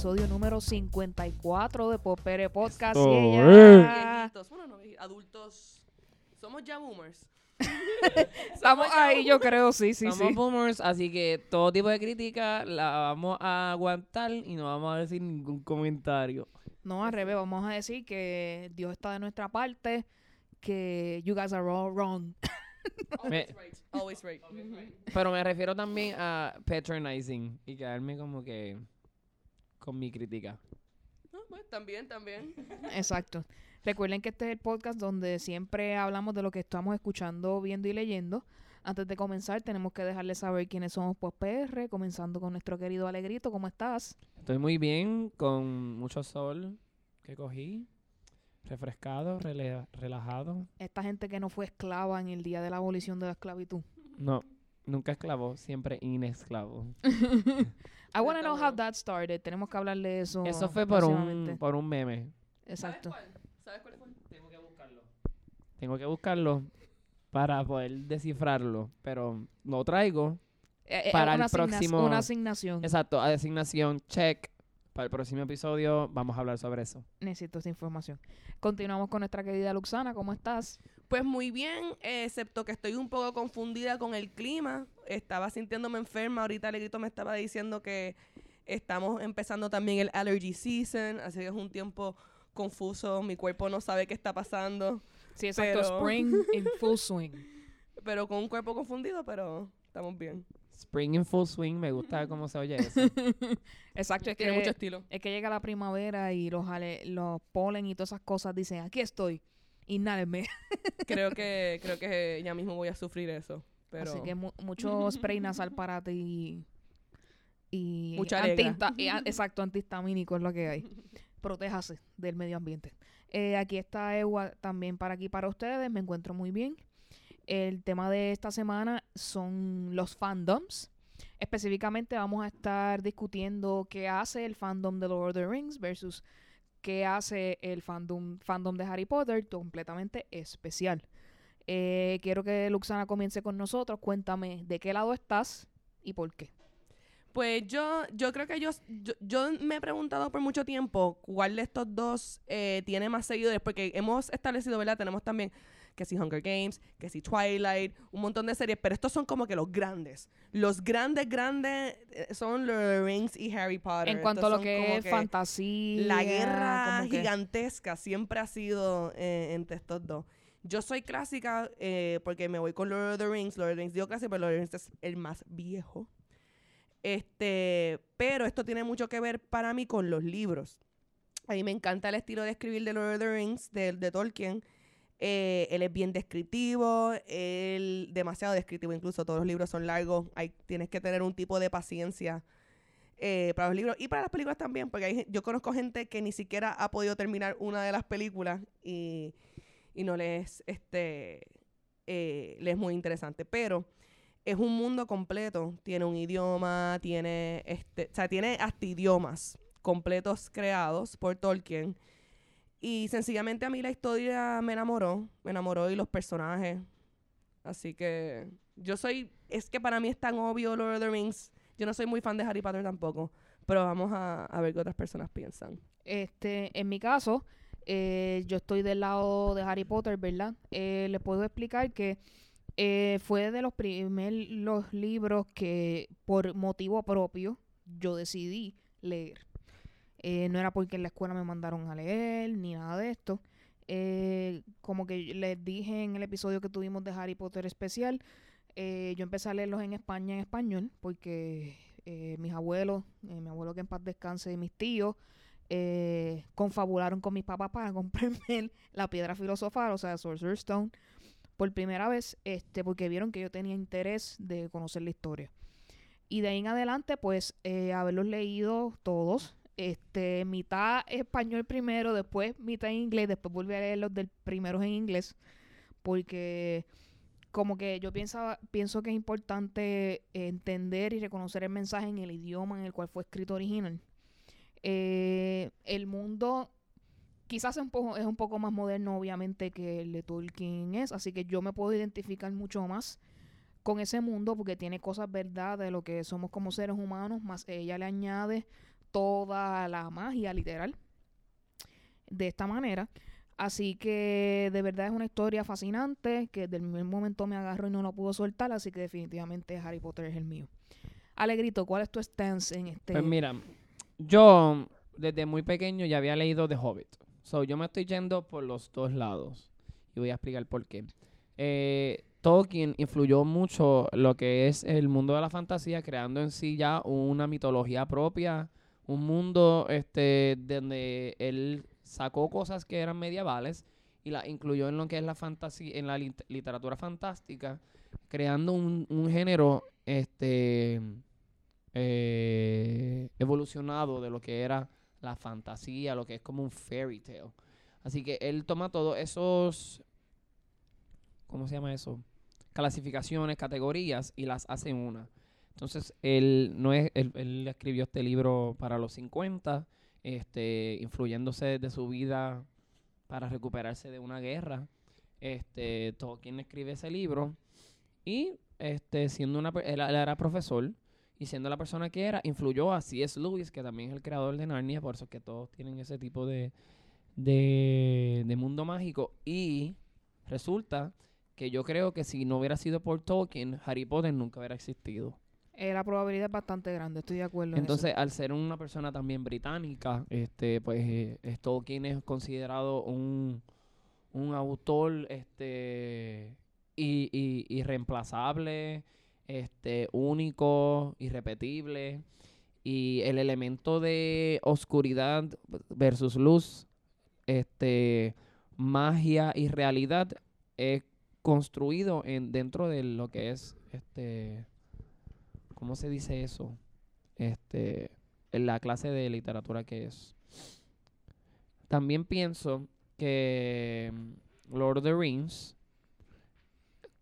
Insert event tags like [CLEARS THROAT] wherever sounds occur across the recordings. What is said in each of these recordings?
episodio número 54 de Popere Podcast. Esto Yeah. Viejitos, bueno, no, adultos. Somos ya boomers. [LAUGHS] Estamos ahí, yo creo, sí, sí, Somos sí. boomers, así que todo tipo de crítica la vamos a aguantar y no vamos a decir ningún comentario. No, al revés, vamos a decir que Dios está de nuestra parte, que you guys are all wrong. [LAUGHS] Me- Always right. Always right. Pero me refiero también a patronizing y quedarme como que con mi crítica. No, pues, también, también. [LAUGHS] Exacto. Recuerden que este es el podcast donde siempre hablamos de lo que estamos escuchando, viendo y leyendo. Antes de comenzar, tenemos que dejarles saber quiénes somos PR, comenzando con nuestro querido Alegrito. ¿Cómo estás? Estoy muy bien, con mucho sol que cogí, refrescado, rele- relajado. Esta gente que no fue esclava en el día de la abolición de la esclavitud. No, nunca esclavo, siempre inesclavo. [LAUGHS] I want to know how that started. Tenemos que hablar de eso. Eso fue por un, por un meme. Exacto. ¿Sabes cuál? ¿Sabes cuál fue? Tengo que buscarlo. Tengo que buscarlo para poder descifrarlo, pero lo traigo. Eh, eh, Para una el asigna- próximo- Una asignación. Exacto, a designación check. Para el próximo episodio vamos a hablar sobre eso. Necesito esa información. Continuamos con nuestra querida Luxana. ¿Cómo estás? Pues muy bien, excepto que estoy un poco confundida con el clima. Estaba sintiéndome enferma. Ahorita Alegrito me estaba diciendo que estamos empezando también el allergy season. Así que es un tiempo confuso. Mi cuerpo no sabe qué está pasando. Sí, exacto. Pero- Spring in full swing. [LAUGHS] Pero con un cuerpo confundido, pero estamos bien. Spring in full swing, me gusta cómo se oye [LAUGHS] eso. Exacto. Es Tiene mucho que, estilo. es que llega la primavera y los, ale- los polen y todas esas cosas dicen, aquí estoy. Inhálenme. [LAUGHS] creo que creo que ya mismo voy a sufrir eso. Pero Así que mu- mucho [LAUGHS] spray nasal para ti y, y Mucha y a- exacto, antihistamínico es lo que hay. Protéjase del medio ambiente. Eh, aquí está Ewa también para aquí para ustedes. Me encuentro muy bien. El tema de esta semana son los fandoms. Específicamente vamos a estar discutiendo qué hace el fandom de Lord of the Rings versus qué hace el fandom, fandom de Harry Potter, completamente especial. Eh, quiero que Luxana comience con nosotros. Cuéntame de qué lado estás y por qué. Pues yo, yo creo que yo, yo, yo me he preguntado por mucho tiempo cuál de estos dos eh, tiene más seguidores, porque hemos establecido, ¿verdad? Tenemos también que si Hunger Games, que si Twilight, un montón de series, pero estos son como que los grandes. Los grandes, grandes eh, son Lord of the Rings y Harry Potter. en cuanto a lo que es fantasía. La guerra que- gigantesca siempre ha sido eh, entre estos dos. Yo soy clásica eh, porque me voy con Lord of the Rings. Lord of the Rings digo clásico, pero Lord of the Rings es el más viejo. Este, pero esto tiene mucho que ver para mí con los libros. A mí me encanta el estilo de escribir de Lord of the Rings, de, de Tolkien. Eh, él es bien descriptivo, él demasiado descriptivo, incluso todos los libros son largos, hay, tienes que tener un tipo de paciencia eh, para los libros y para las películas también, porque hay, yo conozco gente que ni siquiera ha podido terminar una de las películas y, y no les, este, eh, les es muy interesante, pero es un mundo completo, tiene un idioma, tiene, este, o sea, tiene hasta idiomas completos creados por Tolkien y sencillamente a mí la historia me enamoró, me enamoró y los personajes, así que yo soy, es que para mí es tan obvio Lord of the Rings, yo no soy muy fan de Harry Potter tampoco, pero vamos a, a ver qué otras personas piensan. Este, en mi caso, eh, yo estoy del lado de Harry Potter, ¿verdad? Eh, les puedo explicar que eh, fue de los primeros libros que por motivo propio yo decidí leer. Eh, no era porque en la escuela me mandaron a leer ni nada de esto. Eh, como que les dije en el episodio que tuvimos de Harry Potter especial, eh, yo empecé a leerlos en España en español porque mis abuelos, mi abuelo que en paz descanse y mis tíos, confabularon con mis papás para [LAUGHS] comprarme la piedra filosofal, o sea, Sorcerer's Stone, por primera vez, este, porque vieron que yo tenía interés de conocer la historia. Y de ahí en adelante, pues, haberlos leído todos, este, mitad español primero, después mitad inglés, después volví a leerlos del primeros en inglés, porque como que yo piensa, pienso que es importante entender y reconocer el mensaje en el idioma en el cual fue escrito original. Eh, el mundo quizás es un, poco, es un poco más moderno, obviamente, que el de Tolkien es, así que yo me puedo identificar mucho más con ese mundo porque tiene cosas verdad de lo que somos como seres humanos, más ella le añade toda la magia literal de esta manera. Así que de verdad es una historia fascinante que del mismo momento me agarro y no lo puedo soltar, así que definitivamente Harry Potter es el mío. Alegrito, ¿cuál es tu stance en este? Pues mira, yo desde muy pequeño ya había leído The Hobbit. So, yo me estoy yendo por los dos lados. Y voy a explicar por qué. Eh, Tolkien influyó mucho lo que es el mundo de la fantasía, creando en sí ya una mitología propia, un mundo este donde él sacó cosas que eran medievales y las incluyó en lo que es la fantasía, en la lit- literatura fantástica, creando un, un género este eh, evolucionado de lo que era la fantasía, lo que es como un fairy tale. Así que él toma todos esos, ¿cómo se llama eso? Clasificaciones, categorías y las hace una. Entonces, él, no es, él, él escribió este libro para los 50, este, influyéndose de su vida para recuperarse de una guerra. Este, Tolkien escribe ese libro y este, siendo una, él era profesor y siendo la persona que era, influyó a C.S. Lewis, que también es el creador de Narnia, por eso es que todos tienen ese tipo de, de, de mundo mágico. Y resulta que yo creo que si no hubiera sido por Tolkien, Harry Potter nunca hubiera existido. Eh, la probabilidad es bastante grande, estoy de acuerdo. Entonces, al ser una persona también británica, este, pues eh, es Tolkien es considerado un, un autor este y, y, irreemplazable, este, único, irrepetible. Y el elemento de oscuridad versus luz, este, magia y realidad es construido en, dentro de lo que es este ¿cómo se dice eso? Este, en la clase de literatura que es. También pienso que mm, Lord of the Rings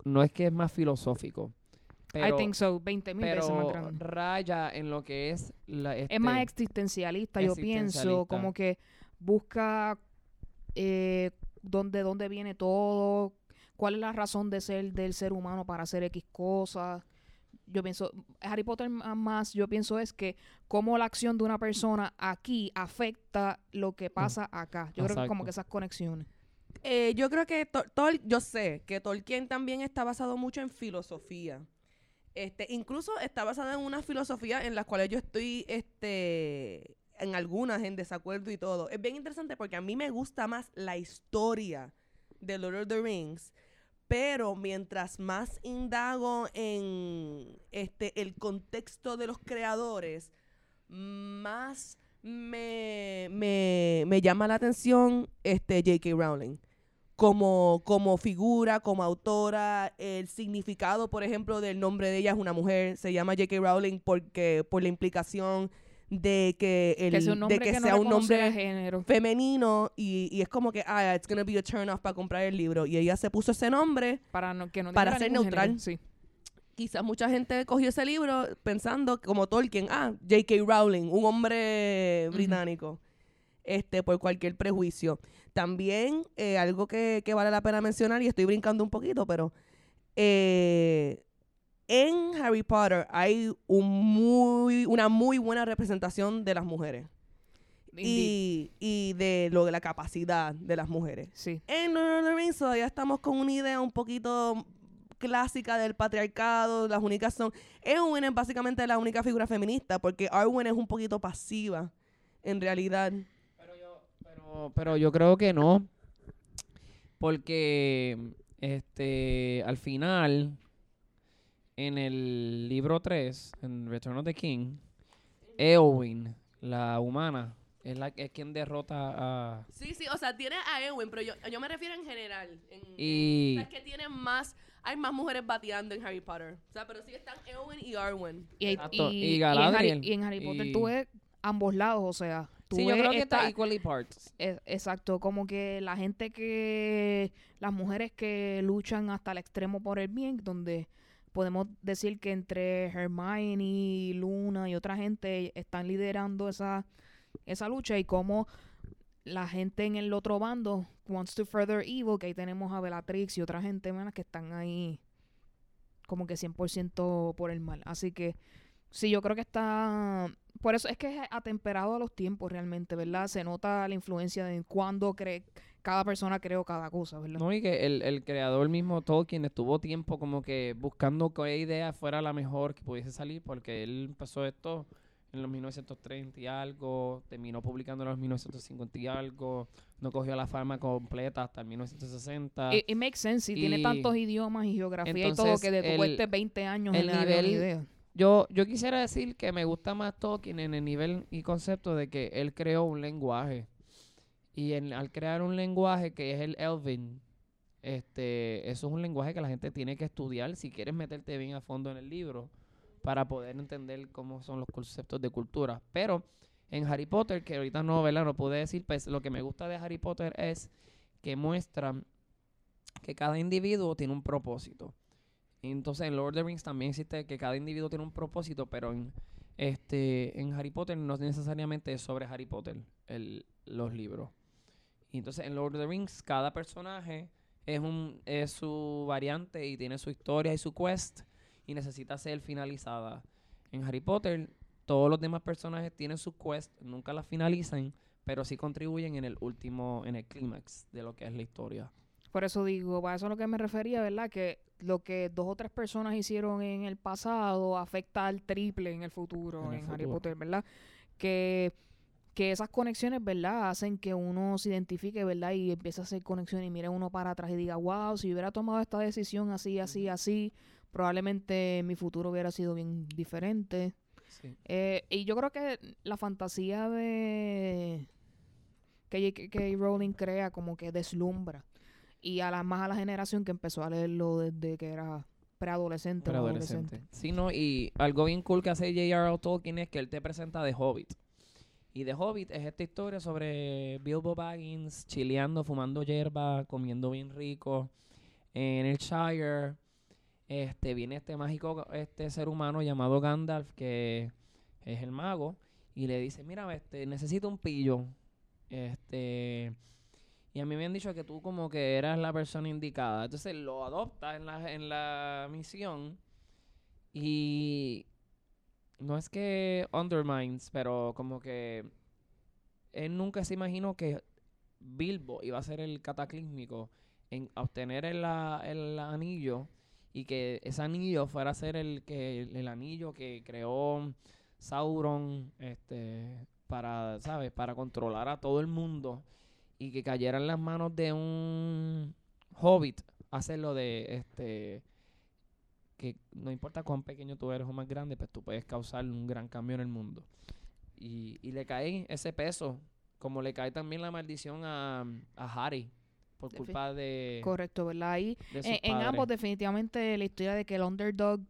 no es que es más filosófico, pero, I think so, 20 mil veces más grande. raya en lo que es la, es más este, existencialista, yo pienso, como que busca eh, dónde, dónde viene todo, cuál es la razón de ser del ser humano para hacer X cosas. Yo pienso, Harry Potter más, yo pienso es que cómo la acción de una persona aquí afecta lo que pasa acá. Yo creo que como que esas conexiones. Eh, yo creo que Tol- Tol- yo sé que Tolkien también está basado mucho en filosofía. Este, incluso está basado en una filosofía en las cuales yo estoy, este, en algunas en desacuerdo y todo. Es bien interesante porque a mí me gusta más la historia de Lord of the Rings, pero mientras más indago en este el contexto de los creadores, más me, me, me llama la atención este J.K. Rowling. Como, como figura, como autora, el significado, por ejemplo, del nombre de ella es una mujer. Se llama J.K. Rowling porque por la implicación de que, el, que sea un nombre de que, que, sea no un nombre género. femenino y, y es como que, ah, it's gonna be a turn off para comprar el libro. Y ella se puso ese nombre. Para no, que no para ser neutral. género, Sí. Quizás mucha gente cogió ese libro pensando, como Tolkien, ah, J.K. Rowling, un hombre británico, este, por cualquier prejuicio. También, eh, algo que, que vale la pena mencionar, y estoy brincando un poquito, pero eh, en Harry Potter hay un muy, una muy buena representación de las mujeres y, y de lo de la capacidad de las mujeres. Sí. En Lord of the Rings todavía estamos con una idea un poquito clásica del patriarcado, las únicas son... Eowyn es básicamente la única figura feminista porque Arwen es un poquito pasiva, en realidad. Pero yo, pero, pero yo creo que no. Porque este al final, en el libro 3, en Return of the King, Eowyn, la humana, es la es quien derrota a. Sí, sí, o sea, tiene a Eowyn, pero yo, yo me refiero en general. En, Y- o sea, es que tienen más... Hay más mujeres bateando en Harry Potter. O sea, pero sí están Eowyn y Arwen. Y, y- Y y en Harry, Galadriel. y en Harry Potter Y- tú ves ambos lados, o sea, tú Sí, yo creo que esta- está equally parts. exacto, como que la gente que, las mujeres que luchan hasta el extremo por el bien, donde podemos decir que entre Hermione, Luna y otra gente están liderando esa, esa lucha y como la gente en el otro bando wants to further evil, que ahí tenemos a Bellatrix y otra gente más que están ahí como que 100% por el mal. Así que sí, yo creo que está... Por eso es que es atemperado a los tiempos realmente, ¿verdad? Se nota la influencia de cuando cree, cada persona creó cada cosa, ¿verdad? No, y que el, el creador mismo, Tolkien, estuvo tiempo como que buscando qué idea fuera la mejor que pudiese salir, porque él empezó esto en los 1930 y algo, terminó publicando en los 1950 y algo, no cogió la fama completa hasta el 1960. It, makes sense, y, tiene tantos idiomas y geografía y todo que de este 20 años el nivel, idea. Yo, yo quisiera decir que me gusta más Tolkien en el nivel y concepto de que él creó un lenguaje. Y al crear un lenguaje que es el Elvin, este, eso es un lenguaje que la gente tiene que estudiar si quieres meterte bien a fondo en el libro para poder entender cómo son los conceptos de cultura. Pero en Harry Potter, que ahorita no, ¿verdad? No pude decir, pues lo que me gusta de Harry Potter es que muestran que cada individuo tiene un propósito. entonces en Lord of the Rings también existe que cada individuo tiene un propósito, pero en, este, en Harry Potter no necesariamente es sobre Harry Potter el, los libros. Y entonces en Lord of the Rings cada personaje es, un, es su variante y tiene su historia y su quest y necesita ser finalizada. En Harry Potter, todos los demás personajes tienen su quest, nunca la finalizan, pero sí contribuyen en el último, en el clímax de lo que es la historia. Por eso digo, para eso es lo que me refería, ¿verdad? Que lo que dos o tres personas hicieron en el pasado afecta al triple en el futuro, en, Harry Potter, ¿verdad? Que, que esas conexiones, ¿verdad? Hacen que uno se identifique, ¿verdad? Y empiece a hacer conexiones y mire uno para atrás y diga, wow, si hubiera tomado esta decisión así, así, así, probablemente mi futuro hubiera sido bien diferente. Eh, y yo creo que la fantasía de que J.K. Rowling crea como que deslumbra. Y a la, más a la generación que empezó a leerlo desde que era preadolescente. Preadolescente. Sí, no, y algo bien cool que hace J.R.R. Tolkien es que él te presenta The Hobbit. Y The Hobbit es esta historia sobre Bilbo Baggins chileando, fumando hierba, comiendo bien rico en el Shire este, viene este mágico este ser humano llamado Gandalf, que es el mago, y le dice, mira, este, necesito un pillo. Este, y a mí me han dicho que tú como que eras la persona indicada. Entonces lo adopta en la, en la misión y no es que undermines, pero como que él nunca se imaginó que Bilbo iba a ser el cataclísmico en obtener el, el anillo y que ese anillo fuera a ser el que el, anillo que creó Sauron este para sabes para controlar a todo el mundo y que cayera en las manos de un hobbit hacerlo de este que no importa cuán pequeño tú eres o más grande pues tú puedes causar un gran cambio en el mundo y, y le cae ese peso como le cae también la maldición a, a Harry por culpa de... Correcto, ¿verdad? Ahí, en, ambos definitivamente la historia de que el underdog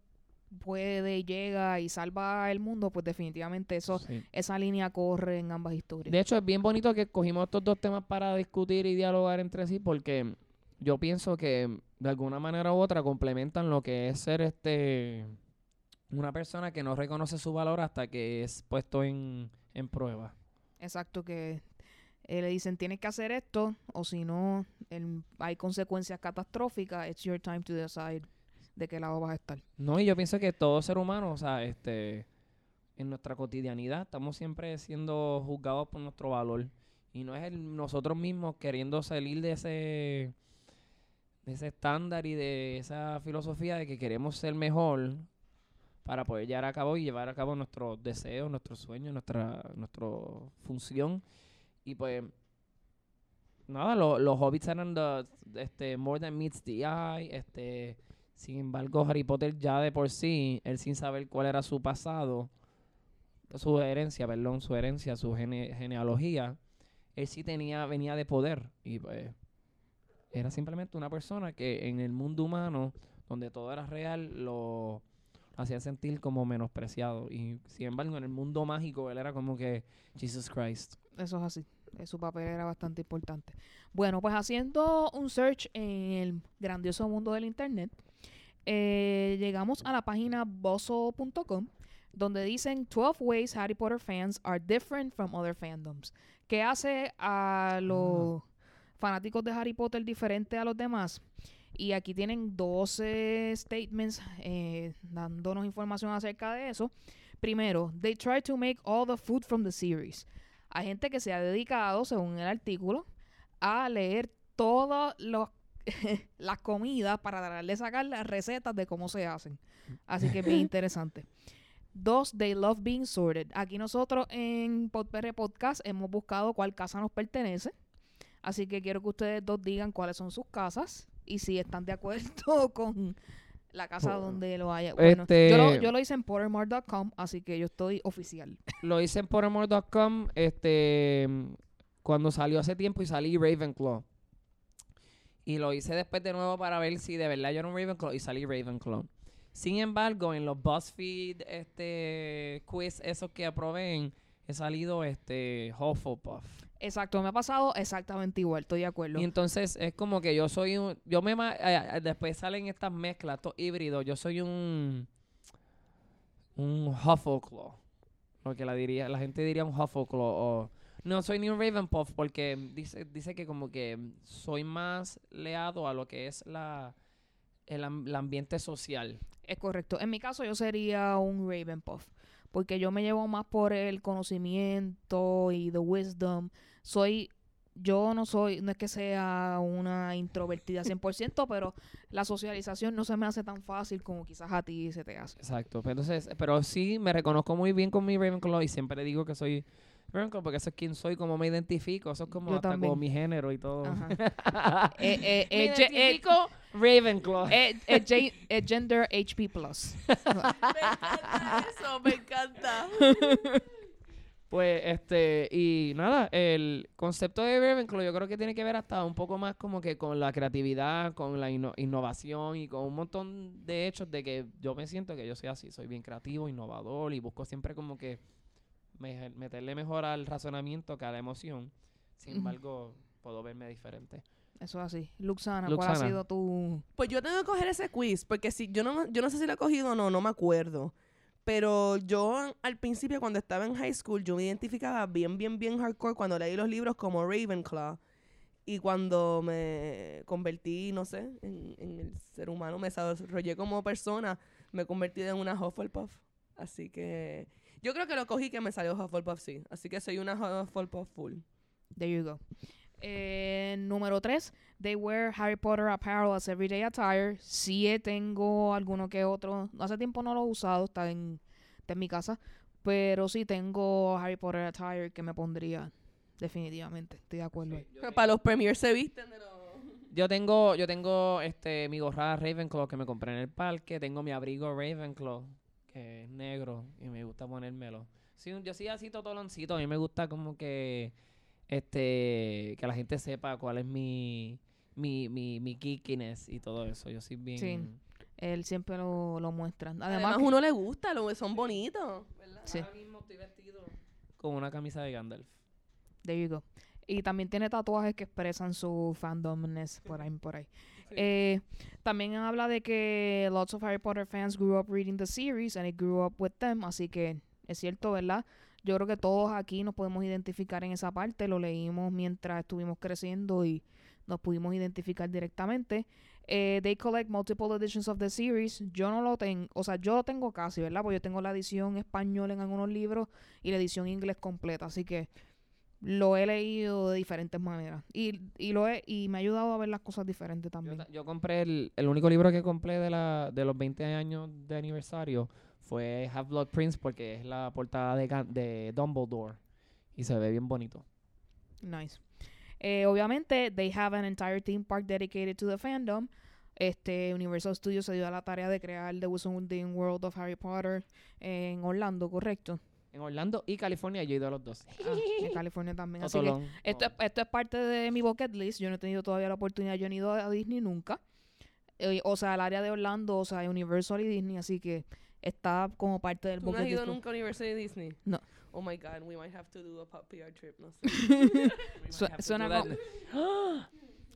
puede, llega y salva el mundo, pues definitivamente eso, esa línea corre en ambas historias. De hecho, es bien bonito que cogimos estos dos temas para discutir y dialogar entre sí, porque yo pienso que de alguna manera u otra complementan lo que es ser este una persona que no reconoce su valor hasta que es puesto en, en prueba. Exacto, que eh, le dicen tienes que hacer esto o si no hay consecuencias catastróficas, it's your time to decide de qué lado vas a estar. No, y yo pienso que todo ser humano, o sea, este, en nuestra cotidianidad estamos siempre siendo juzgados por nuestro valor y no es el, nosotros mismos queriendo salir de ese ese estándar y de esa filosofía de que queremos ser mejor para poder llevar a cabo y llevar a cabo nuestros deseos, nuestros sueños, nuestra, nuestra función y pues, nada, los hobbits eran este, more than meets the eye. Este, sin embargo, Harry Potter ya de por sí, él sin saber cuál era su pasado, su herencia, perdón, su herencia, su genealogía, él sí tenía, venía de poder. Y pues, era simplemente una persona que en el mundo humano, donde todo era real, lo hacía sentir como menospreciado. Y sin embargo, en el mundo mágico, él era como que Jesus Christ. Eso es así. Eh, su papel era bastante importante. Bueno, pues haciendo un search en el grandioso mundo del Internet, eh, llegamos a la página bozo.com donde dicen 12 ways Harry Potter fans are different from other fandoms. ¿Qué hace a los fanáticos de Harry Potter diferente a los demás? Y aquí tienen 12 statements eh, dándonos información acerca de eso. Primero, they try to make all the food from the series. Hay gente que se ha dedicado, según el artículo, a leer todas [LAUGHS] las comidas para darle sacar las recetas de cómo se hacen. Así que es bien [LAUGHS] interesante. Dos, they love being sorted. Aquí nosotros en Podpr Podcast hemos buscado cuál casa nos pertenece. Así que quiero que ustedes dos digan cuáles son sus casas y si están de acuerdo [LAUGHS] con la casa Oh. donde lo haya. Bueno, Este- yo, lo, yo lo hice en Pottermore.com, así que yo estoy oficial. Lo hice en Pottermore.com este, cuando salió hace tiempo y salí Ravenclaw. Y lo hice después de nuevo para ver si de verdad yo era un Ravenclaw y salí Ravenclaw. Sin embargo, en los BuzzFeed este, quiz, esos que proveen, he salido este Hufflepuff. Exacto, me ha pasado exactamente igual, estoy de acuerdo. Y entonces es como que yo soy un... Yo me... eh, eh, después salen estas mezclas, estos híbridos. Yo soy un... Un Huffleclaw. Lo que la, diría, la gente diría un Huffleclaw. O, no soy ni un Ravenpuff porque dice, dice que como que soy más leado a lo que es la... El, el ambiente social. Es correcto. En mi caso yo sería un Ravenpuff, porque yo me llevo más por el conocimiento y the wisdom. Soy, yo no soy, no es que sea una introvertida 100%, pero la socialización no se me hace tan fácil como quizás a ti se te hace. Exacto. Pero, entonces, pero sí me reconozco muy bien con mi Ravenclaw y siempre digo que soy Ravenclaw porque eso es quien soy, como me identifico. Eso es como hasta como mi género y todo. Ajá. [LAUGHS] Eh, eh, me eh, eh, identifico Ravenclaw. eh, eh, gen- eh, gender HP plus. [LAUGHS] Me encanta eso, me encanta. [LAUGHS] Pues, este, y nada, el concepto de Ravenclaw yo creo que tiene que ver hasta un poco más como que con la creatividad, con la inno- innovación y con un montón de hechos de que yo me siento que yo soy así, soy bien creativo, innovador y busco siempre como que me- meterle mejor al razonamiento que a la emoción. Sin embargo, puedo verme diferente. Eso es así. Luxana, ¿cuál ha sido tu...? Pues yo tengo que coger ese quiz, porque si yo no, me- yo no sé si lo he cogido o no, no me acuerdo. Pero yo al principio, cuando estaba en high school, yo me identificaba bien, bien, bien hardcore cuando leí los libros como Ravenclaw. Y cuando me convertí, no sé, en, el ser humano, me desarrollé como persona, me convertí en una Hufflepuff. Así que yo creo que lo cogí que me salió Hufflepuff, sí. Así que soy una Hufflepuff full. There you go. Eh, número 3. They wear Harry Potter apparel as everyday attire. Sí eh, tengo alguno que otro. Hace tiempo no lo he usado, está en, está en mi casa. Pero sí tengo Harry Potter attire que me pondría definitivamente. Estoy de acuerdo. ahí. Para los premiers se visten de los... [LAUGHS] Yo tengo, yo tengo este mi gorra Ravenclaw que me compré en el parque, tengo mi abrigo Ravenclaw, que es negro, y me gusta ponérmelo. Sí, yo soy así totoloncito, a mí me gusta como que este que la gente sepa cuál es mi mi, mi, mi geekiness y todo eso. Yo soy bien Sí. Él siempre lo, lo muestra. Además, Además, que- uno le gusta, lo, son bonitos. ¿verdad? Sí. Ahora mismo estoy vestido con una camisa de Gandalf. There you go. Y también tiene tatuajes que expresan su fandomness por ahí. Por ahí. Sí. Eh, también habla de que lots of Harry Potter fans grew up reading the series and it grew up with them. Así que es cierto, ¿verdad? Yo creo que todos aquí nos podemos identificar en esa parte. Lo leímos mientras estuvimos creciendo y nos pudimos identificar directamente. Eh, they collect multiple editions of the series. Yo no lo tengo, o sea, yo lo tengo casi, ¿verdad? Porque yo tengo la edición española en algunos libros y la edición inglés completa. Así que lo he leído de diferentes maneras. Y, y, lo he, y me ha ayudado a ver las cosas diferentes Yo, también. ta- yo compré el, el único libro que compré de la de los 20 años de aniversario fue Half Blood Prince porque es la portada de, Dumbledore y se ve bien bonito. Nice. Eh, obviamente, they have an entire theme park dedicated to the fandom. Este Universal Studios se dio a la tarea de crear The Wizarding World of Harry Potter en Orlando, ¿correcto? En Orlando y California yo he ido a los dos. Ah, en California también. Así que esto, es, esto es parte de mi bucket list. Yo no he tenido todavía la oportunidad. Yo no he ido a Disney nunca. Eh, o sea, el área de Orlando, o sea, Universal y Disney. Así que está como parte del ¿Tú no has ido nunca a University de Disney? No. Oh my God, we might have to do a pop PR trip, no sé. [LAUGHS] Su- suena, como, [GASPS]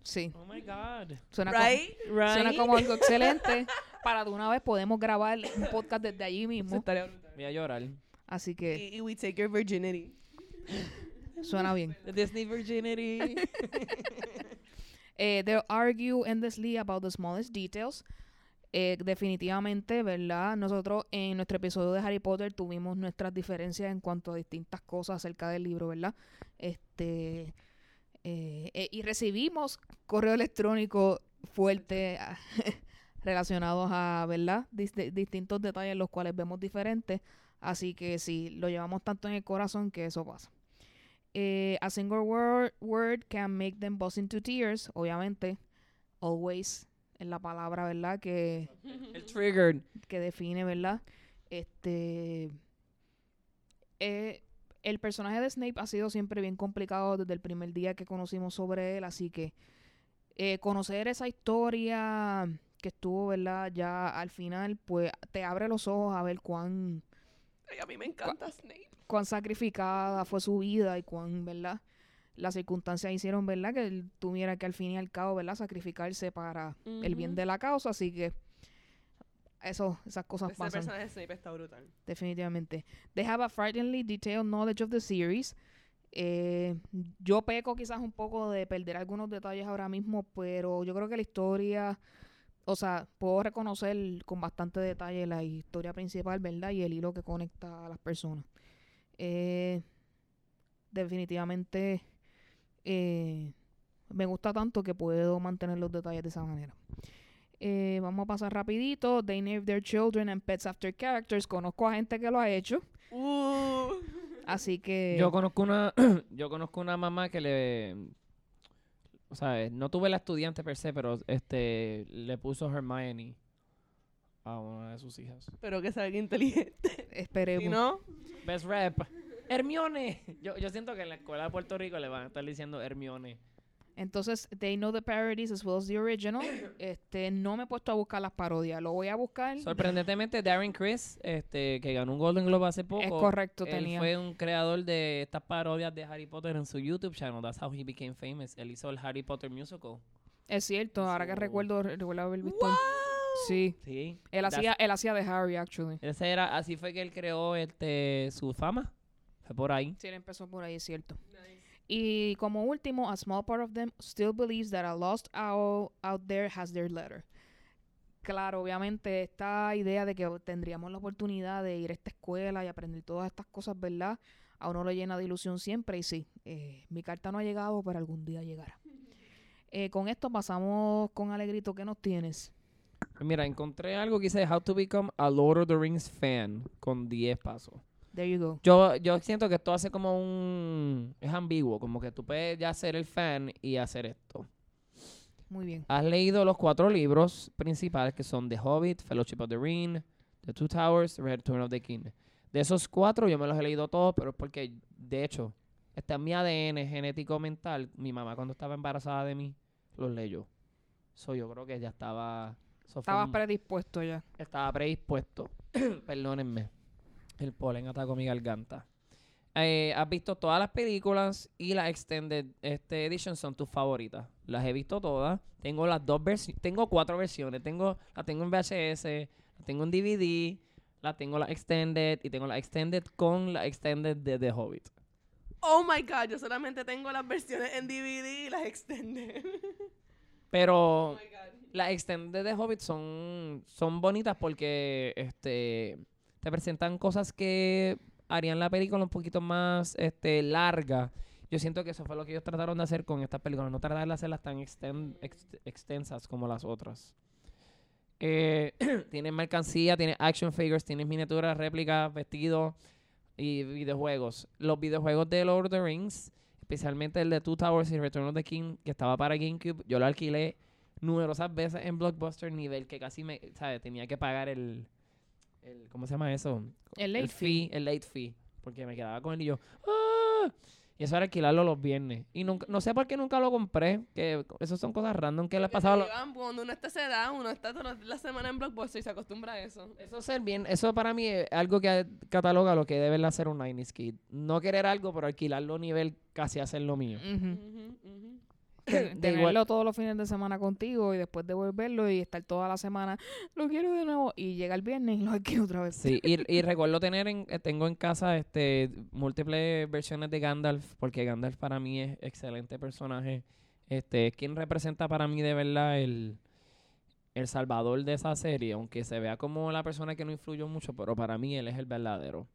sí, Oh my God. suena, como, right? suena Right? como algo excelente. [LAUGHS] Para de una vez podemos grabar un podcast desde allí mismo. Voy a llorar. Así que Y, y we take your virginity. suena bien. [LAUGHS] The Disney Virginity. Eh, they'll argue endlessly about the smallest details. Eh, definitivamente, ¿verdad? Nosotros en nuestro episodio de Harry Potter tuvimos nuestras diferencias en cuanto a distintas cosas acerca del libro, ¿verdad? Este eh, eh, y recibimos correo electrónico fuerte [LAUGHS] relacionados a, ¿verdad? Distintos detalles los cuales vemos diferentes. Así que sí, lo llevamos tanto en el corazón que eso pasa. A single word, word can make them bust into tears. Obviamente, always es la palabra, ¿verdad? Que, [LAUGHS] El triggered. que define, ¿verdad? Este. eh, el personaje de Snape ha sido siempre bien complicado desde el primer día que conocimos sobre él, así que eh, conocer esa historia que estuvo, ¿verdad? Ya al final, pues te abre los ojos a ver cuán, Ay, a mí me encanta Snape. cuán sacrificada fue su vida y cuán, ¿verdad? Las circunstancias hicieron, ¿verdad? Que él tuviera que al fin y al cabo, ¿verdad? Sacrificarse para el bien de la causa, así que eso, esas cosas Ese pasan. personaje de Snape está brutal. definitivamente. They have a frighteningly detailed knowledge of the series. Eh, yo peco quizás un poco de perder algunos detalles ahora mismo, pero yo creo que la historia, o sea, puedo reconocer con bastante detalle la historia principal, ¿verdad? Y el hilo que conecta a las personas. Eh, definitivamente eh, me gusta tanto que puedo mantener los detalles de esa manera. Eh, vamos a pasar rapidito. They name their children and pets after characters. Conozco a gente que lo ha hecho. Uh. Así que... Yo conozco una, [CLEARS THROAT] yo conozco una mamá que le, o sea, no tuve la estudiante per se, pero este le puso Hermione a una de sus hijas. Pero que sea alguien inteligente. esperemos. Si no, Best rep. Hermione. Yo, yo siento que en la escuela de Puerto Rico le van a estar diciendo Hermione. Entonces, they know the parodies as well as the original. [COUGHS] Este, no me he puesto a buscar las parodias. Lo voy a buscar. Sorprendentemente, Darren Criss, este, que ganó un Golden Globe hace poco. Es correcto, Él tenía. fue un creador de estas parodias de Harry Potter en su YouTube channel. That's how he became famous. Él hizo el Harry Potter musical. Es cierto, ahora que recuerdo, recuerdo haber visto. ¡Wow! Sí. Sí. Él hacía, él hacía de Harry, actually. Ese era, así fue que él creó este su fama. Fue por ahí. Sí, él empezó por ahí, es cierto. Y como último, a small part of them still believes that a lost owl out there has their letter. Claro, obviamente esta idea de que tendríamos la oportunidad de ir a esta escuela y aprender todas estas cosas, ¿verdad? A uno le llena de ilusión siempre y sí, eh, mi carta no ha llegado, pero algún día llegará. [LAUGHS] Eh, con esto pasamos con Alegrito, ¿qué nos tienes? Mira, encontré algo que dice How to Become a Lord of the Rings fan con 10 pasos. There you go. Yo, yo siento que esto hace como un... Es ambiguo, como que tú puedes ya ser el fan y hacer esto. Muy bien. Has leído los cuatro libros principales que son The Hobbit, Fellowship of the Ring, The Two Towers, Return of the King. De esos cuatro yo me los he leído todos, pero es porque, de hecho, está en mi ADN genético mental. Mi mamá cuando estaba embarazada de mí, los leyó. So, yo creo que ya estaba... fue Estabas predispuesto ya. estaba predispuesto. [COUGHS] Perdónenme. El polen atacó mi garganta. Eh, has visto todas las películas y las extended este, editions son tus favoritas. Las he visto todas. Tengo las dos versiones. Tengo cuatro versiones. Tengo, la tengo en VHS, la tengo en DVD, la tengo la extended y tengo la extended con la extended de The Hobbit. Oh my god, yo solamente tengo las versiones en DVD y las extended. Pero oh las extended de Hobbit son, son bonitas porque este te presentan cosas que harían la película un poquito más este larga. Yo siento que eso fue lo que ellos trataron de hacer con estas películas, no tratar de hacerlas tan exten- ex- extensas como las otras. Eh, [CLEARS THROAT] tienen mercancía, tienen action figures, tienen miniaturas, réplicas, vestidos y videojuegos. Los videojuegos de Lord of the Rings, especialmente el de Two Towers y Return of the King, que estaba para GameCube, yo lo alquilé numerosas veces en Blockbuster, nivel que casi me, ¿sabes? Tenía que pagar el, el ¿cómo se llama eso? El late fee. El late fee, porque me quedaba con él y yo, ¡ah! Y eso era alquilarlo los viernes. Y nunca, no sé por qué nunca lo compré, que eso son cosas random que le pasaba. a los- llevan, Cuando uno está a esa edad, uno está toda la semana en Blockbuster y se acostumbra a eso. Eso ser bien, eso para mí es algo que cataloga lo que debe hacer un 90s kid. No querer algo, pero alquilarlo a nivel casi hacer lo mío. Ujú. Ujú, ujú. Ten- [LAUGHS] De igual- tenerlo todos los fines de semana contigo y después devolverlo y estar toda la semana, lo quiero de nuevo y llega el viernes y lo quiero otra vez. Sí, y, y [LAUGHS] recuerdo tener en, eh, tengo en casa este múltiples versiones de Gandalf, porque Gandalf para mí es excelente personaje. Este, ¿quién representa para mí de verdad el, el salvador de esa serie? Aunque se vea como la persona que no influyó mucho, pero para mí él es el verdadero.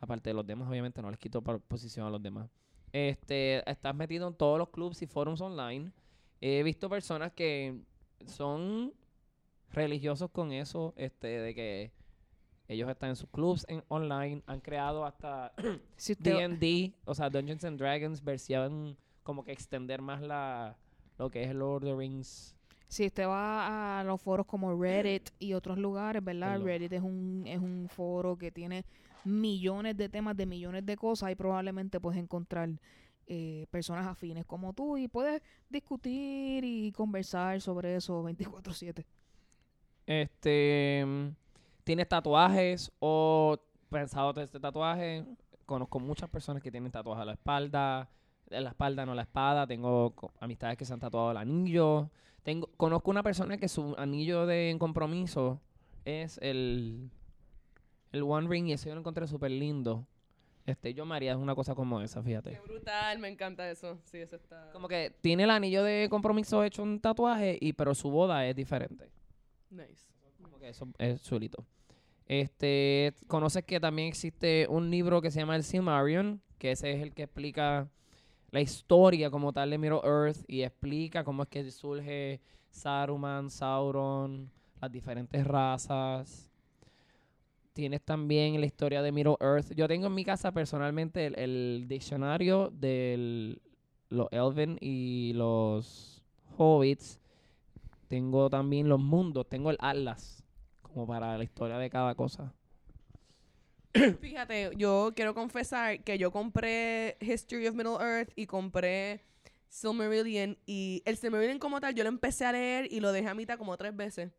Aparte de los demás, obviamente no les quito posición a los demás. Este, estás metido en todos los clubs y forums online. He visto personas que son religiosos con eso, este, de que ellos están en sus clubs en online, han creado hasta [COUGHS] Si usted, D&D, o sea, Dungeons and Dragons, versión como que extender más la lo que es Lord of the Rings. si usted va a los foros como Reddit y otros lugares, ¿verdad? Reddit es un, es un foro que tiene millones de temas de millones de cosas y probablemente puedes encontrar eh, personas afines como tú y puedes discutir y conversar sobre eso 24/7. Este, ¿tienes tatuajes o pensado de este tatuaje? Conozco muchas personas que tienen tatuajes a la espalda, en la espalda no la espada. Tengo amistades que se han tatuado el anillo. Tengo, conozco una persona que su anillo de compromiso es el, el One Ring y ese yo lo encontré súper lindo. Este, yo me haría una cosa como esa, fíjate. Qué brutal, me encanta eso. Sí, eso está. Como que tiene el anillo de compromiso hecho un tatuaje, y pero su boda es diferente. Nice. Como que eso es chulito. Este, conoces que también existe un libro que se llama El Silmarillion, que ese es el que explica la historia como tal de Middle Earth y explica cómo es que surge Saruman, Sauron, las diferentes razas. Tienes también la historia de Middle Earth. Yo tengo en mi casa personalmente el, diccionario de los Elven y los Hobbits. Tengo también los mundos. Tengo el Atlas como para la historia de cada cosa. [COUGHS] Fíjate, yo quiero confesar que yo compré History of Middle Earth y compré Silmarillion y el Silmarillion como tal yo lo empecé a leer y lo dejé a mitad como tres veces.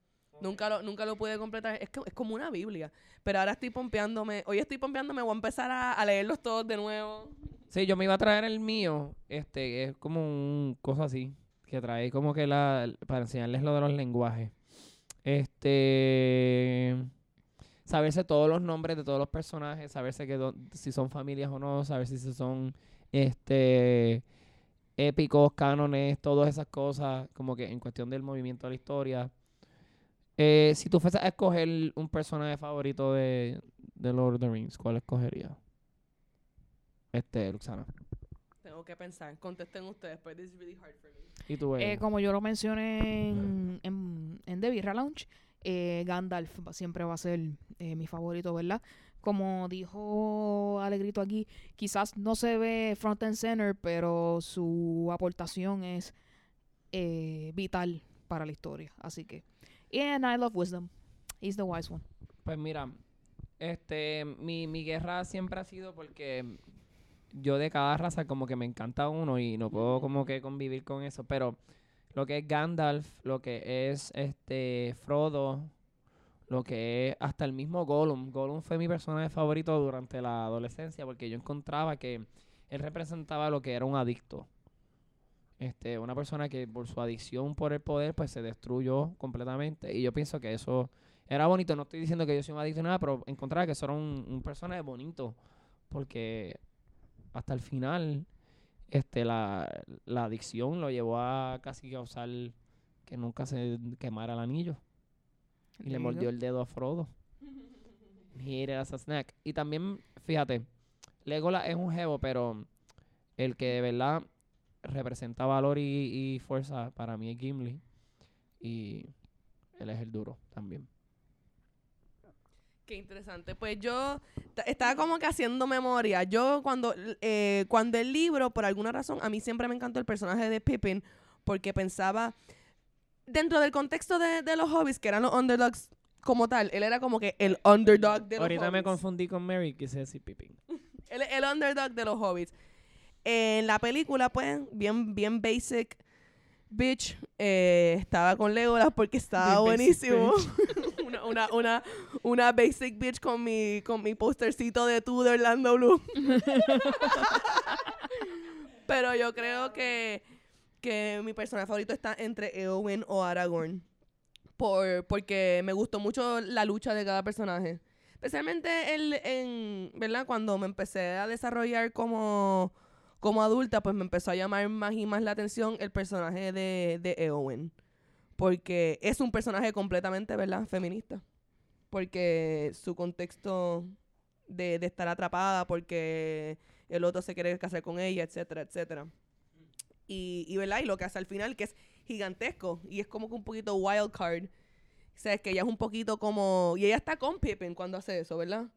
Nunca lo, nunca lo pude completar. Es, que, es como una Biblia. Pero ahora estoy pompeándome. Hoy estoy pompeándome. Voy a empezar a, leerlos todos de nuevo. Sí, yo me iba a traer el mío, este, es como un cosa así, que trae como que la, para enseñarles lo de los lenguajes. Este, saberse todos los nombres de todos los personajes, saberse que si son familias o no, saber si son, este, épicos, cánones, todas esas cosas, como que en cuestión del movimiento de la historia. Eh, si tú fueses a escoger un personaje favorito de, de Lord of the Rings, ¿cuál escogerías? Este, Luxana. Tengo que pensar. Contesten ustedes, but this is really hard for me. ¿Y tú, Eh, como yo lo mencioné en, en, en The Birra Lounge, eh, Gandalf siempre va a ser eh, mi favorito, ¿verdad? Como dijo Alegrito aquí, quizás no se ve front and center, pero su aportación es eh, vital para la historia. Así que, and I love wisdom. He's the wise one. Pues mira, este, mi, mi guerra siempre ha sido porque yo de cada raza como que me encanta uno y no puedo como que convivir con eso, pero lo que es Gandalf, lo que es este Frodo, lo que es hasta el mismo Gollum. Gollum fue mi personaje favorito durante la adolescencia porque yo encontraba que él representaba lo que era un adicto. Este, una persona que por su adicción por el poder pues se destruyó completamente y yo pienso que eso era bonito. No estoy diciendo que yo soy un adicto ni nada, pero encontraba que eso era un, un personaje bonito porque hasta el final este la, la adicción lo llevó a casi causar que nunca se quemara el anillo y le mordió el dedo a Frodo. He ate it as a snack. Y también, fíjate, Legolas es un jevo, pero el que de verdad representa valor y, y fuerza para mí es Gimli. Y él es el duro también. Qué interesante. Pues yo ta- estaba como que haciendo memoria. Yo cuando, eh, cuando el libro, por alguna razón, a mí siempre me encantó el personaje de Pippin porque pensaba, dentro del contexto de, de los hobbies, que eran los underdogs como tal, él era como que el underdog de los Ahorita me confundí con Mary, quise decir Pippin. [LAUGHS] Es el underdog de los hobbits. En la película, pues, bien, bien basic bitch. eh, estaba con Legolas porque estaba Bien buenísimo. [LAUGHS] una, una, una, una basic bitch con mi, con mi postercito de tú de Orlando Blue. [LAUGHS] Pero yo creo que, que mi personaje favorito está entre Eowyn o Aragorn. Por, porque me gustó mucho la lucha de cada personaje. Especialmente el, en, ¿verdad? Cuando me empecé a desarrollar como, como adulta, pues me empezó a llamar más y más la atención el personaje de, de Eowyn. Porque es un personaje completamente, ¿verdad? Feminista. Porque su contexto de, de estar atrapada, porque el otro se quiere casar con ella, etcétera, etcétera. Y, y, ¿verdad? Y lo que hace al final, que es gigantesco. Y es como que un poquito wild card. O sea, es que ella es un poquito como... Y ella está con Pippin cuando hace eso, ¿verdad?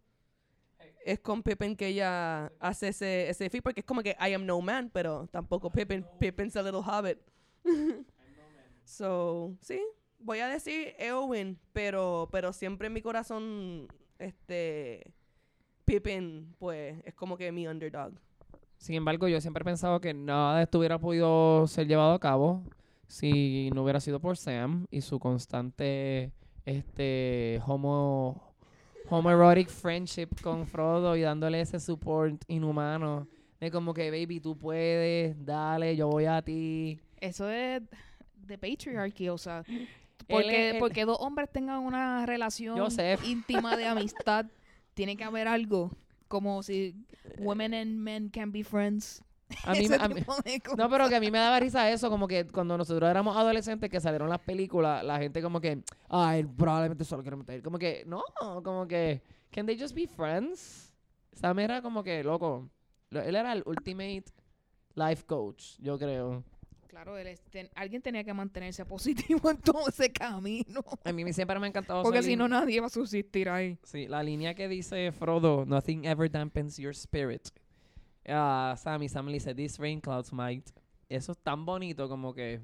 Es con Pippin que ella hace ese, ese feat, porque es como que I am no man, pero tampoco Pippin. Pippin's a little hobbit. [LAUGHS] so, sí, voy a decir Eowyn, pero, pero siempre en mi corazón, este... Pippin, pues, es como que mi underdog. Sin embargo, yo siempre he pensado que nada de esto hubiera podido ser llevado a cabo si no hubiera sido por Sam y su constante este homo homoerotic friendship con Frodo y dándole ese support inhumano de como que baby tú puedes, dale, yo voy a ti. Eso es de patriarchy, o sea, porque, él- porque dos hombres tengan una relación [LAUGHS] íntima de amistad, tiene que haber algo como si women and men can be friends. A mí, Ese a mí- tipo de no, pero que a mí me daba risa eso, como que cuando nosotros éramos adolescentes que salieron las películas, la gente como que, ay, probablemente solo quiere meter. Como que, no, como que, can they just be friends? Sam era como que, loco, lo- él era el ultimate life coach, yo creo. Claro, él es- ten- alguien tenía que mantenerse positivo en todo ese camino. A mí siempre me ha encantado Porque si no, nadie va a subsistir ahí. Sí, la línea que dice Frodo, nothing ever dampens your spirit. Ah, Sam y Sam le dice, these rain clouds might. Eso es tan bonito como que...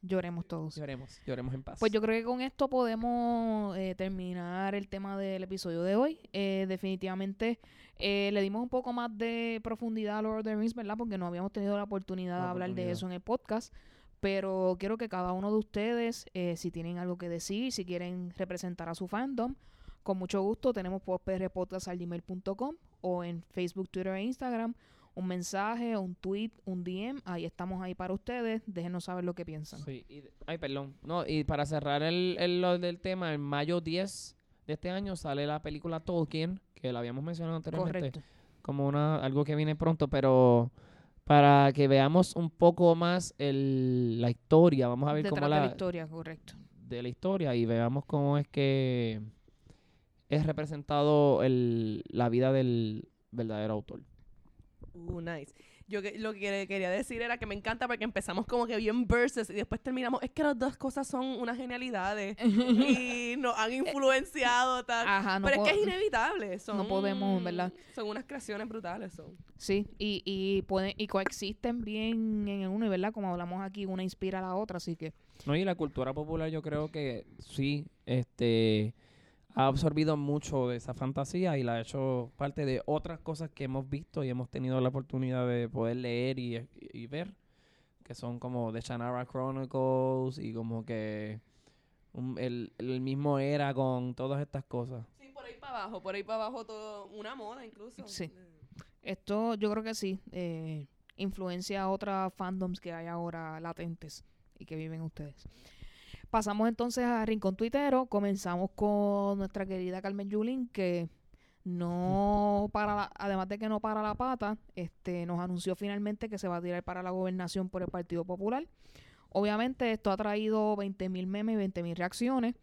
Lloremos todos. Lloremos, lloremos en paz. Pues yo creo que con esto podemos eh, terminar el tema del episodio de hoy. Eh, definitivamente eh, le dimos un poco más de profundidad a Lord of the Rings, ¿verdad? Porque no habíamos tenido la oportunidad La de hablar de eso en el podcast. Pero quiero que cada uno de ustedes, si tienen algo que decir, si quieren representar a su fandom, con mucho gusto tenemos postrpodcast.gmail.com o en Facebook, Twitter e Instagram. Un mensaje, un tweet, un DM, ahí estamos ahí para ustedes. Déjenos saber lo que piensan. Sí, y de- ay, perdón. No, y para cerrar el, el- lo del tema, en mayo 10 de este año sale la película Tolkien, que la habíamos mencionado anteriormente, Correcto. como una algo que viene pronto, pero para que veamos un poco más el, la historia, vamos a ver Detrás cómo de la, la historia, correcto. de la historia y veamos cómo es que es representado el, la vida del verdadero autor. Uh, nice. Yo que- lo que quer- quería decir era que me encanta porque empezamos como que bien versus y después terminamos. Es que las dos cosas son unas genialidades [LAUGHS] y nos han influenciado. Tal. Ajá, no, Pero es que es inevitable. Son, podemos, ¿verdad? Son unas creaciones brutales. son. Sí, y, y, pueden, y coexisten bien en el uno, y ¿verdad? Como hablamos aquí, una inspira a la otra, así que No, y la cultura popular yo creo que sí, este ha absorbido mucho de esa fantasía y la ha hecho parte de otras cosas que hemos visto y hemos tenido la oportunidad de poder leer y, y ver, que son como The Shannara Chronicles y como que un- el, el mismo era con todas estas cosas. Sí, por ahí para abajo. Por ahí para abajo todo. Una moda incluso. Sí. esto yo creo que sí, eh, influencia a otras fandoms que hay ahora latentes y que viven ustedes. Pasamos entonces a Rincón Tuitero, comenzamos con nuestra querida Carmen Yulín, que no [LAUGHS] para la- además de que no para la pata, este nos anunció finalmente que se va a tirar para la gobernación por el Partido Popular. Obviamente esto ha traído 20.000 memes, 20.000 reacciones.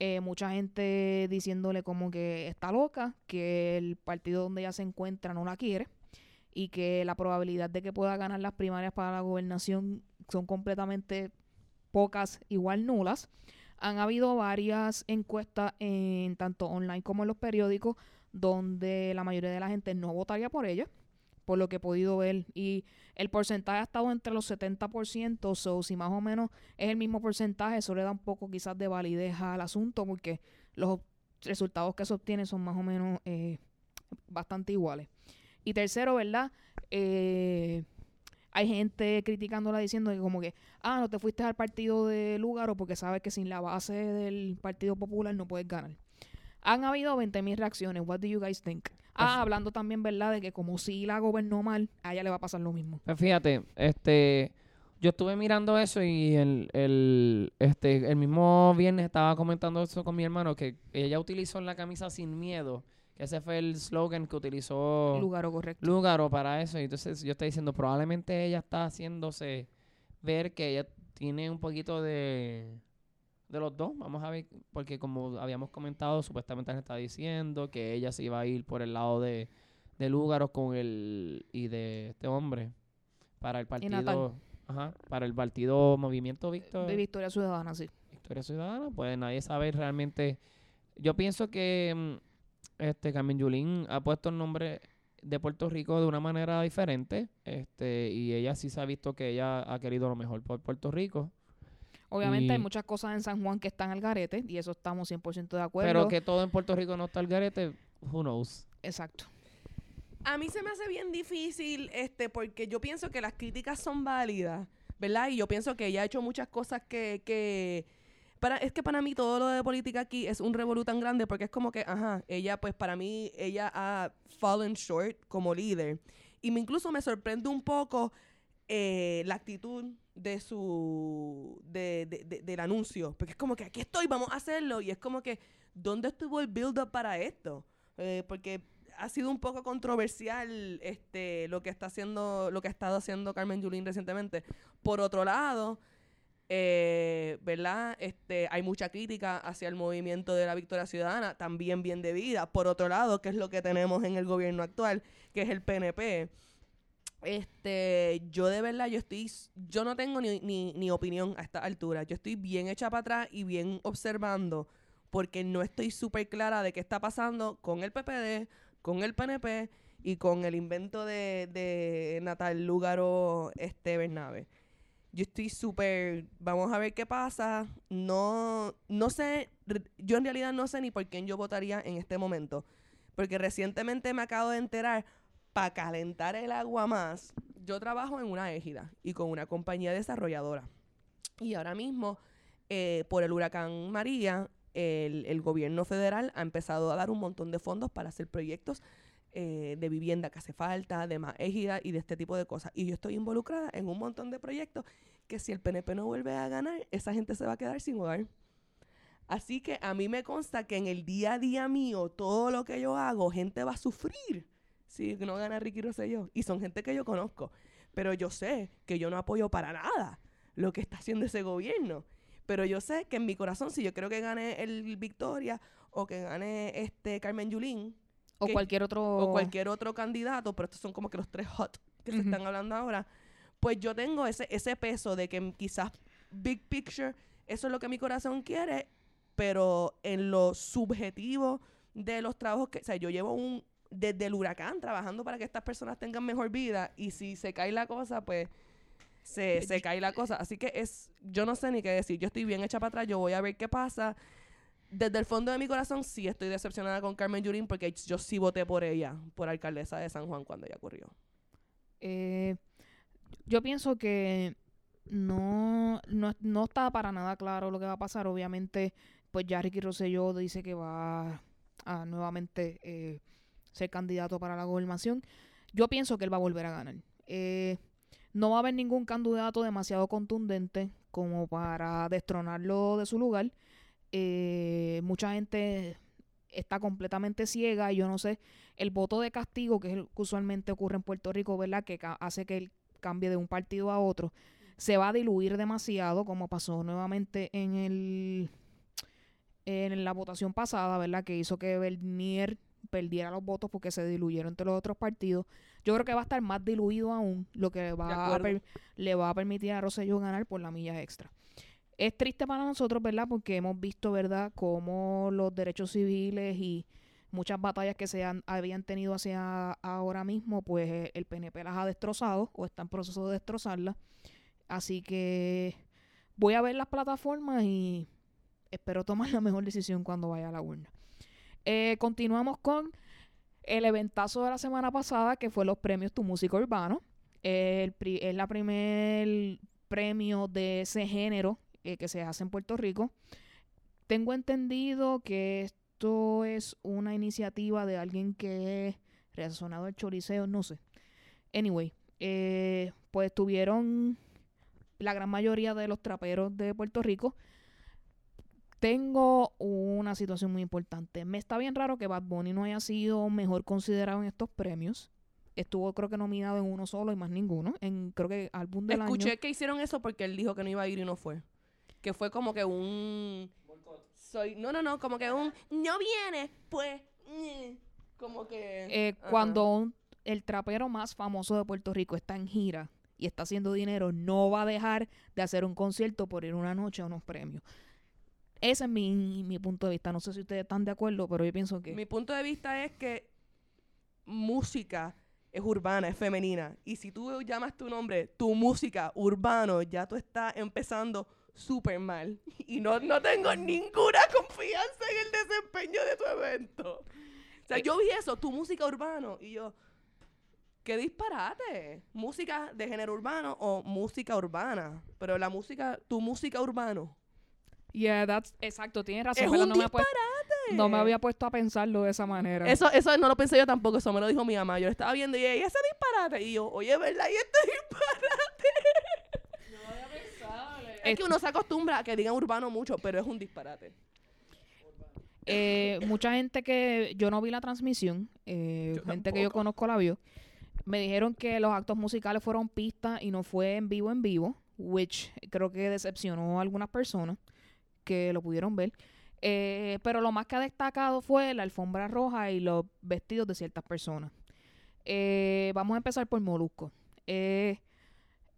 Eh, mucha gente diciéndole como que está loca, que el partido donde ella se encuentra no la quiere y que la probabilidad de que pueda ganar las primarias para la gobernación son completamente pocas, igual nulas. Han habido varias encuestas en tanto online como en los periódicos donde la mayoría de la gente no votaría por ella, por lo que he podido ver. Y el porcentaje ha estado entre los 70%, so si más o menos es el mismo porcentaje, eso le da un poco quizás de validez al asunto, porque los resultados que se obtienen son más o menos eh, bastante iguales. Y tercero, ¿verdad? Eh, hay gente criticándola diciendo que como que, ah, no te fuiste al partido de Lugaro porque sabes que sin la base del Partido Popular no puedes ganar. Han habido 20.000 reacciones. What do you guys think? Ah, hablando también, ¿verdad? De que como si la gobernó mal, a ella le va a pasar lo mismo. Pues fíjate, este, yo estuve mirando eso y el, el, este, el mismo viernes estaba comentando eso con mi hermano, que ella utilizó la camisa sin miedo, ese fue el slogan que utilizó Lugar correcto. Lugaro para eso. Y entonces yo estoy diciendo, probablemente ella está haciéndose ver que ella tiene un poquito de, de los dos. Vamos a ver, porque como habíamos comentado, supuestamente le está diciendo que ella se iba a ir por el lado de, de Lugaro con el y de este hombre para el partido, ajá, para el partido Movimiento Victor, De Victoria Ciudadana, sí. Victoria Ciudadana, pues nadie sabe realmente. Yo pienso que mm, este Carmen Yulín ha puesto el nombre de Puerto Rico de una manera diferente, este, y ella sí se ha visto que ella ha querido lo mejor por Puerto Rico, Obviamente hay muchas cosas en San Juan que están al garete y eso estamos 100% de acuerdo. pero que todo en Puerto Rico no está al garete, who knows. Exacto. A mí se me hace bien difícil, este, porque yo pienso que las críticas son válidas, ¿verdad? Y yo pienso que ella ha hecho muchas cosas que, que para, es que para mí todo lo de política aquí es un revolú tan grande porque es como que, ajá, ella, pues para mí, ella ha fallen short como líder. Y me incluso me sorprende un poco eh, la actitud de su, de, de- de- del anuncio. Porque es como que aquí estoy, vamos a hacerlo. Y es como que, ¿dónde estuvo el build-up para esto? Eh, porque ha sido un poco controversial este lo que está haciendo lo que ha estado haciendo Carmen Yulín recientemente por otro lado eh, verdad este hay mucha crítica hacia el movimiento de la Victoria Ciudadana también bien debida. Por otro lado que es lo que tenemos en el gobierno actual que es el PNP este yo de verdad yo estoy yo no tengo ni, ni, ni opinión a esta altura. Yo estoy bien hecha para atrás y bien observando porque no estoy súper clara de qué está pasando con el PPD, con el PNP y con el invento de, de Natal Lúgaro este Bernabe. Yo estoy súper, vamos a ver qué pasa. No, no sé, yo en realidad no sé ni por quién yo votaría en este momento. Porque recientemente me acabo de enterar, para calentar el agua más, yo trabajo en una égida y con una compañía desarrolladora. Y ahora mismo, eh, por el huracán María, el, el gobierno federal ha empezado a dar un montón de fondos para hacer proyectos eh, de vivienda que hace falta, de más égida y de este tipo de cosas. Y yo estoy involucrada en un montón de proyectos que si el PNP no vuelve a ganar, esa gente se va a quedar sin hogar. Así que a mí me consta que en el día a día mío, todo lo que yo hago, gente va a sufrir si no gana Ricky Rosselló. Y son gente que yo conozco. Pero yo sé que yo no apoyo para nada lo que está haciendo ese gobierno. Pero yo sé que en mi corazón, si yo creo que gane el Victoria o que gane este Carmen Yulín O que- cualquier otro... o cualquier otro candidato, pero estos son como que los tres hot que se están hablando ahora, pues yo tengo ese, ese peso de que quizás big picture, eso es lo que mi corazón quiere, pero en lo subjetivo de los trabajos que, o sea, yo llevo un, desde el huracán trabajando para que estas personas tengan mejor vida y si se cae la cosa, pues se, se cae la cosa. Así que es, yo no sé ni qué decir, yo estoy bien hecha para atrás, yo voy a ver qué pasa. Desde el fondo de mi corazón sí estoy decepcionada con Carmen Yurín porque yo sí voté por ella, por alcaldesa de San Juan cuando ella ocurrió. Eh, yo pienso que no, no, no está para nada claro lo que va a pasar. Obviamente, pues ya Ricky Rosselló dice que va a nuevamente eh, ser candidato para la gobernación. Yo pienso que él va a volver a ganar. Eh, no va a haber ningún candidato demasiado contundente como para destronarlo de su lugar. Eh, mucha gente está completamente ciega y yo no sé el voto de castigo que es el que usualmente ocurre en Puerto Rico, ¿verdad? Que hace que él cambie de un partido a otro, se va a diluir demasiado como pasó nuevamente en el en la votación pasada, ¿verdad? Que hizo que Bernier perdiera los votos porque se diluyeron entre los otros partidos. Yo creo que va a estar más diluido aún, lo que va a le va a permitir a Rosselló ganar por la milla extra. Es triste para nosotros, ¿verdad? Porque hemos visto, ¿verdad?, cómo los derechos civiles y muchas batallas que se han, habían tenido hacia ahora mismo, pues eh, el PNP las ha destrozado o está en proceso de destrozarlas. Así que voy a ver las plataformas y espero tomar la mejor decisión cuando vaya a la urna. Eh, continuamos con el eventazo de la semana pasada, que fue los premios Tu Música Urbano. El es la primer premio de ese género eh, que se hace en Puerto Rico. Tengo entendido que esto es una iniciativa de alguien que es relacionado al choriceo, no sé. Anyway, eh, pues tuvieron la gran mayoría de los traperos de Puerto Rico tengo una situación muy importante. Me está bien raro que Bad Bunny no haya sido mejor considerado en estos premios. Estuvo creo que nominado en uno solo y más ninguno. En creo que álbum del Escuché año. que hicieron eso porque él dijo que no iba a ir y no fue. Que fue como que un... Soy, no, no, no, como que un... No viene, pues... mm", Como que... Eh, cuando un- el trapero más famoso de Puerto Rico está en gira y está haciendo dinero, no va a dejar de hacer un concierto por ir una noche a unos premios. Ese es mi, mi punto de vista. No sé si ustedes están de acuerdo, pero yo pienso que... Mi punto de vista es que música es urbana, es femenina. Y si tú llamas tu nombre, tu música urbano, ya tú estás empezando súper mal. [LAUGHS] Y no, no tengo ninguna confianza en el desempeño de tu evento. O sea, yo vi eso, tu música urbano, y yo, qué disparate. Música de género urbano o música urbana. Pero la música, tu música urbano. Yeah, that's, exacto, tienes razón. Es un no, me disparate. no me había puesto a pensarlo de esa manera. Eso, eso no lo pensé yo tampoco, eso me lo dijo mi mamá. Yo lo estaba viendo y ella, "¿Y ese disparate. Y yo, oye, ¿verdad? Y este [LAUGHS] disparate. Es que uno se acostumbra a que digan urbano mucho, pero es un disparate. Eh, mucha gente que yo no vi la transmisión, eh, gente que yo conozco la vio, me dijeron que los actos musicales fueron pistas y no fue en vivo en vivo, which creo que decepcionó a algunas personas que lo pudieron ver. Eh, pero lo más que ha destacado fue la alfombra roja y los vestidos de ciertas personas. Eh, vamos a empezar por Molusco. Eh,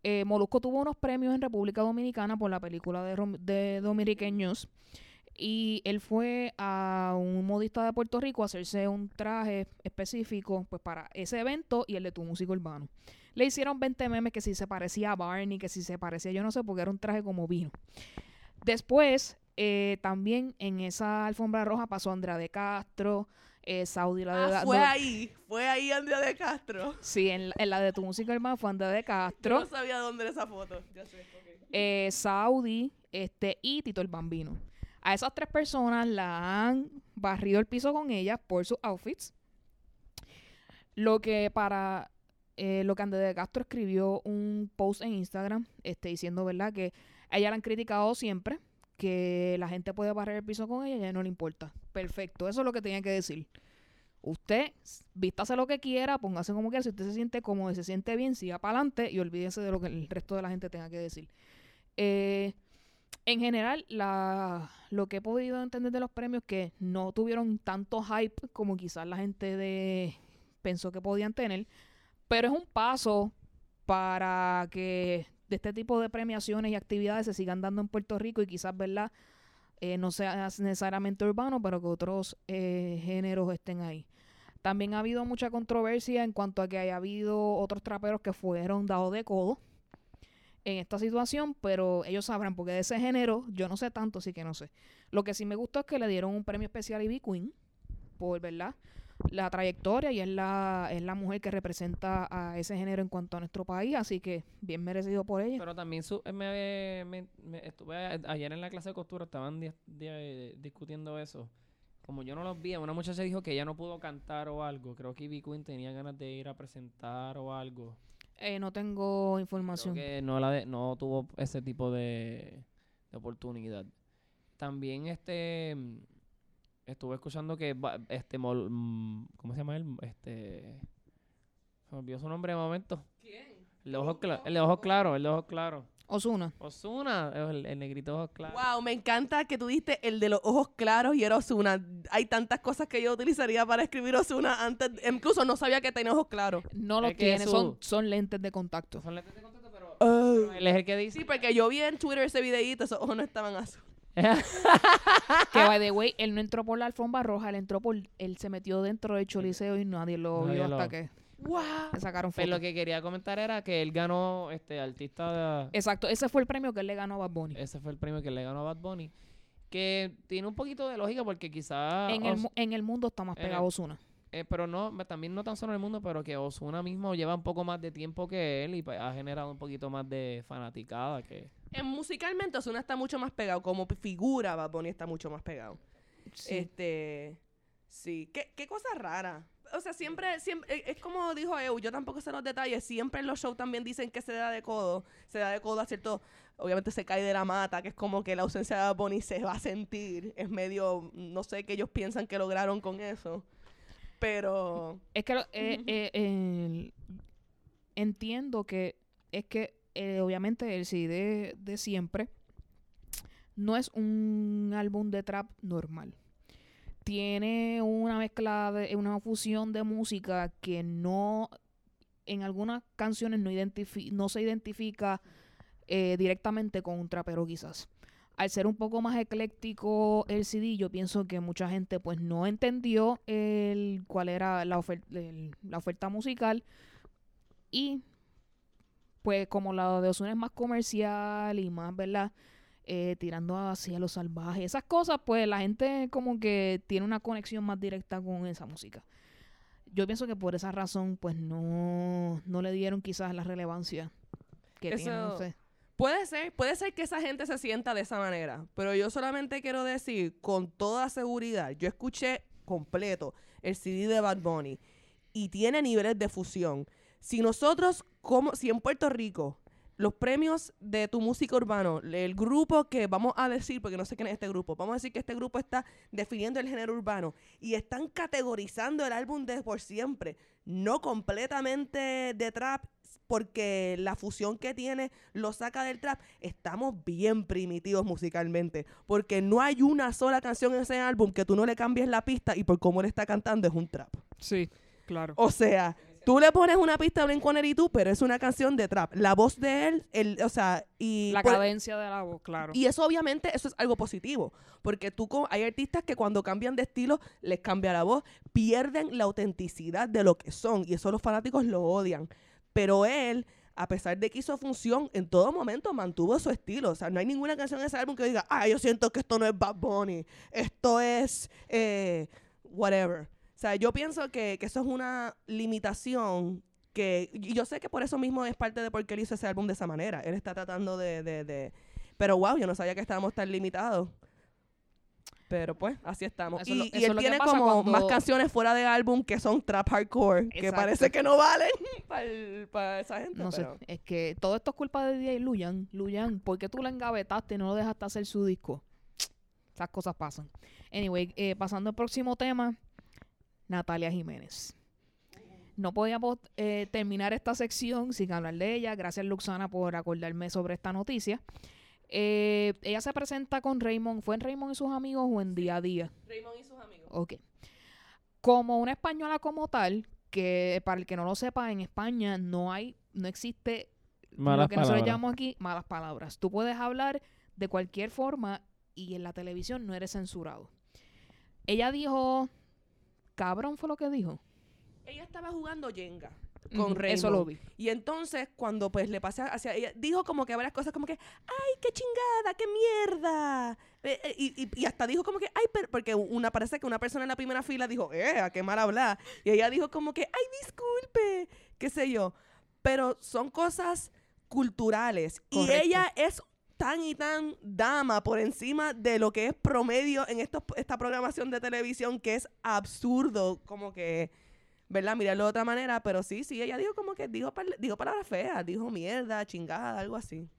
eh, Molusco tuvo unos premios en República Dominicana por la película de, de Dominiqueños. Y él fue a un modista de Puerto Rico a hacerse un traje específico pues para ese evento y el de tu músico urbano. Le hicieron 20 memes que si se parecía a Barney, que si se parecía, yo no sé, porque era un traje como vino. Después, eh, también en esa alfombra roja pasó Andrea de Castro, eh, Saudi la de Ah, fue ahí, fue ahí Andrea de Castro. Sí, en, la- en la de tu música urbana fue Andrea de Yo Castro, no sabía dónde era esa foto. Ya sé, ok. eh, Saudi este, y Tito el Bambino. A esas tres personas la han barrido el piso con ellas por sus outfits. Lo que para eh, lo que Andrea de Castro escribió un post en Instagram este, diciendo, ¿verdad? Que a ella la han criticado siempre, que la gente puede barrer el piso con ella y a ella no le importa. Perfecto, eso es lo que tenía que decir. Usted vístase lo que quiera, póngase como quiera, si usted se siente cómodo se siente bien, siga para adelante y olvídese de lo que el resto de la gente tenga que decir. Eh, en general, lo que he podido entender de los premios que no tuvieron tanto hype como quizás la gente de pensó que podían tener, pero es un paso para que de este tipo de premiaciones y actividades se sigan dando en Puerto Rico y quizás, ¿verdad? Eh, no sea necesariamente urbano, pero que otros eh, géneros estén ahí. También ha habido mucha controversia en cuanto a que haya habido otros traperos que fueron dados de codo en esta situación, pero ellos sabrán, porque de ese género yo no sé tanto, así que no sé. Lo que sí me gustó es que le dieron un premio especial a Ivy Queen por, ¿verdad? La trayectoria y es la, es la mujer que representa a ese género en cuanto a nuestro país, así que bien merecido por ella. Pero también su, eh, me, me- me- estuve a- ayer en la clase de costura, estaban di- di- discutiendo eso. Como yo no los vi, una muchacha dijo que ella no pudo cantar o algo. Creo que Ivy Queen tenía ganas de ir a presentar o algo. Eh, no tengo Creo información. que no, la de- no tuvo ese tipo de, de oportunidad. También este estuve escuchando que este Mol- mm, ¿cómo se llama él? Este se me olvidó su nombre de momento. ¿Quién? El de ojos claros, el de ojos claros, el de ojos claros. Osuna. Osuna, el, el negrito de ojos claros. Wow, me encanta que tú diste el de los ojos claros y era Osuna. Hay tantas cosas que yo utilizaría para escribir Osuna antes. Incluso no sabía que tenía ojos claros. No los que tiene, su- son, son lentes de contacto. Son lentes de contacto, pero, pero él es el que dice. Sí, porque yo vi en Twitter ese videíto, esos ojos no estaban azules. [LAUGHS] Que, by [LAUGHS] the way, él no entró por la alfombra roja, él entró por... Él se metió dentro del choliseo y nadie lo Nadie vio hasta que ¡Wow! le sacaron Pero fotos. lo que quería comentar era que él ganó este artista de, Exacto, ese fue el premio que él le ganó a Bad Bunny. Ese fue el premio que le ganó a Bad Bunny. Que tiene un poquito de lógica porque quizás... en, el, en el mundo está más el- pegado Osuna. Eh, pero no, también no tan solo en el mundo, pero que Osuna mismo lleva un poco más de tiempo que él y pues, ha generado un poquito más de fanaticada que... En musicalmente Osuna está mucho más pegado. Como figura, Bad Bunny está mucho más pegado. Sí. Este. Sí. ¿Qué, qué cosa rara. o sea, siempre, siempre, eh, es como dijo Eu, yo tampoco sé los detalles, siempre en los shows también dicen que se da de codo, se da de codo a cierto, obviamente se cae de la mata, que es como que la ausencia de Bad Bunny se va a sentir, es medio, no sé qué ellos piensan que lograron con eso, pero... Es que lo- eh, eh, entiendo que es que eh, obviamente el CD de, de siempre no es un álbum de trap normal. Tiene una mezcla, de, una fusión de música que no, en algunas canciones no, identifi- no se identifica directamente con un trapero quizás. Al ser un poco más ecléctico el CD, yo pienso que mucha gente pues no entendió el, cuál era la, ofer- el- la oferta musical y pues como la de Ozuna es más comercial y más, ¿verdad? Eh, tirando hacia lo salvaje, esas cosas, pues la gente como que tiene una conexión más directa con esa música. Yo pienso que por esa razón, pues no, no le dieron quizás la relevancia que tiene, no Eso- sé. Puede ser, puede ser que esa gente se sienta de esa manera, pero yo solamente quiero decir con toda seguridad, yo escuché completo el CD de Bad Bunny y tiene niveles de fusión. Si nosotros, como, si en Puerto Rico, los premios de tu música urbano, el grupo que vamos a decir, porque no sé quién es este grupo, vamos a decir que este grupo está definiendo el género urbano y están categorizando el álbum de por siempre, no completamente de trap, porque la fusión que tiene lo saca del trap, estamos bien primitivos musicalmente, porque no hay una sola canción en ese álbum que tú no le cambies la pista y por cómo él está cantando es un trap. Sí, claro. O sea, tú le pones una pista a Blink-182, pero es una canción de trap. La voz de él, el, o sea, y... la por- cadencia de la voz, claro. y eso obviamente, eso es algo positivo, porque tú hay artistas que cuando cambian de estilo, les cambia la voz, pierden la autenticidad de lo que son, y eso los fanáticos lo odian. Pero él, a pesar de que hizo función, en todo momento mantuvo su estilo. O sea, no hay ninguna canción en ese álbum que diga, ah, yo siento que esto no es Bad Bunny, esto es eh, whatever. O sea, yo pienso que, que eso es una limitación que, y yo sé que por eso mismo es parte de por qué él hizo ese álbum de esa manera. Él está tratando de, de, de- pero wow, yo no sabía que estábamos tan limitados. Pero pues, así estamos. Eso es lo- y y él tiene como cuando- más canciones fuera de álbum que son trap hardcore, que parece que no valen [LAUGHS] para esa gente. No sé, es que todo esto es culpa de DJ Luyan. Luyan, ¿por qué tú la engavetaste y no lo dejaste hacer su disco? [TSK] Esas cosas pasan. Anyway, eh, pasando al próximo tema, Natalia Jiménez. No podíamos eh, terminar esta sección sin hablar de ella. Gracias, Luxana, por acordarme sobre esta noticia. Eh, ella se presenta con Raymond. ¿Fue en Raymond y sus amigos o en Día a Día? Raymond y sus amigos. Ok. Como una española como tal, que para el que no lo sepa, en España no hay, no existe Malas lo que nosotros llamamos aquí malas palabras. Tú puedes hablar de cualquier forma y en la televisión no eres censurado. Ella dijo, cabrón fue lo que dijo. Ella estaba jugando Jenga con. Eso lo vi. Y entonces, cuando pues le pasé hacia ella, dijo como que varias cosas como que, ay, qué chingada, qué mierda. Eh, eh, y, y- y hasta dijo como que, ay, pero, porque una parece que una persona en la primera fila dijo, eh, a qué mal hablar. Y ella dijo como que, ay, disculpe, qué sé yo. Pero son cosas culturales. Y ella es tan y tan dama por encima de lo que es promedio en estos, esta programación de televisión que es absurdo, como que, ¿verdad? Mirarlo de otra manera, pero sí, sí, ella dijo como que dijo, dijo palabras feas, dijo mierda, chingada, algo así.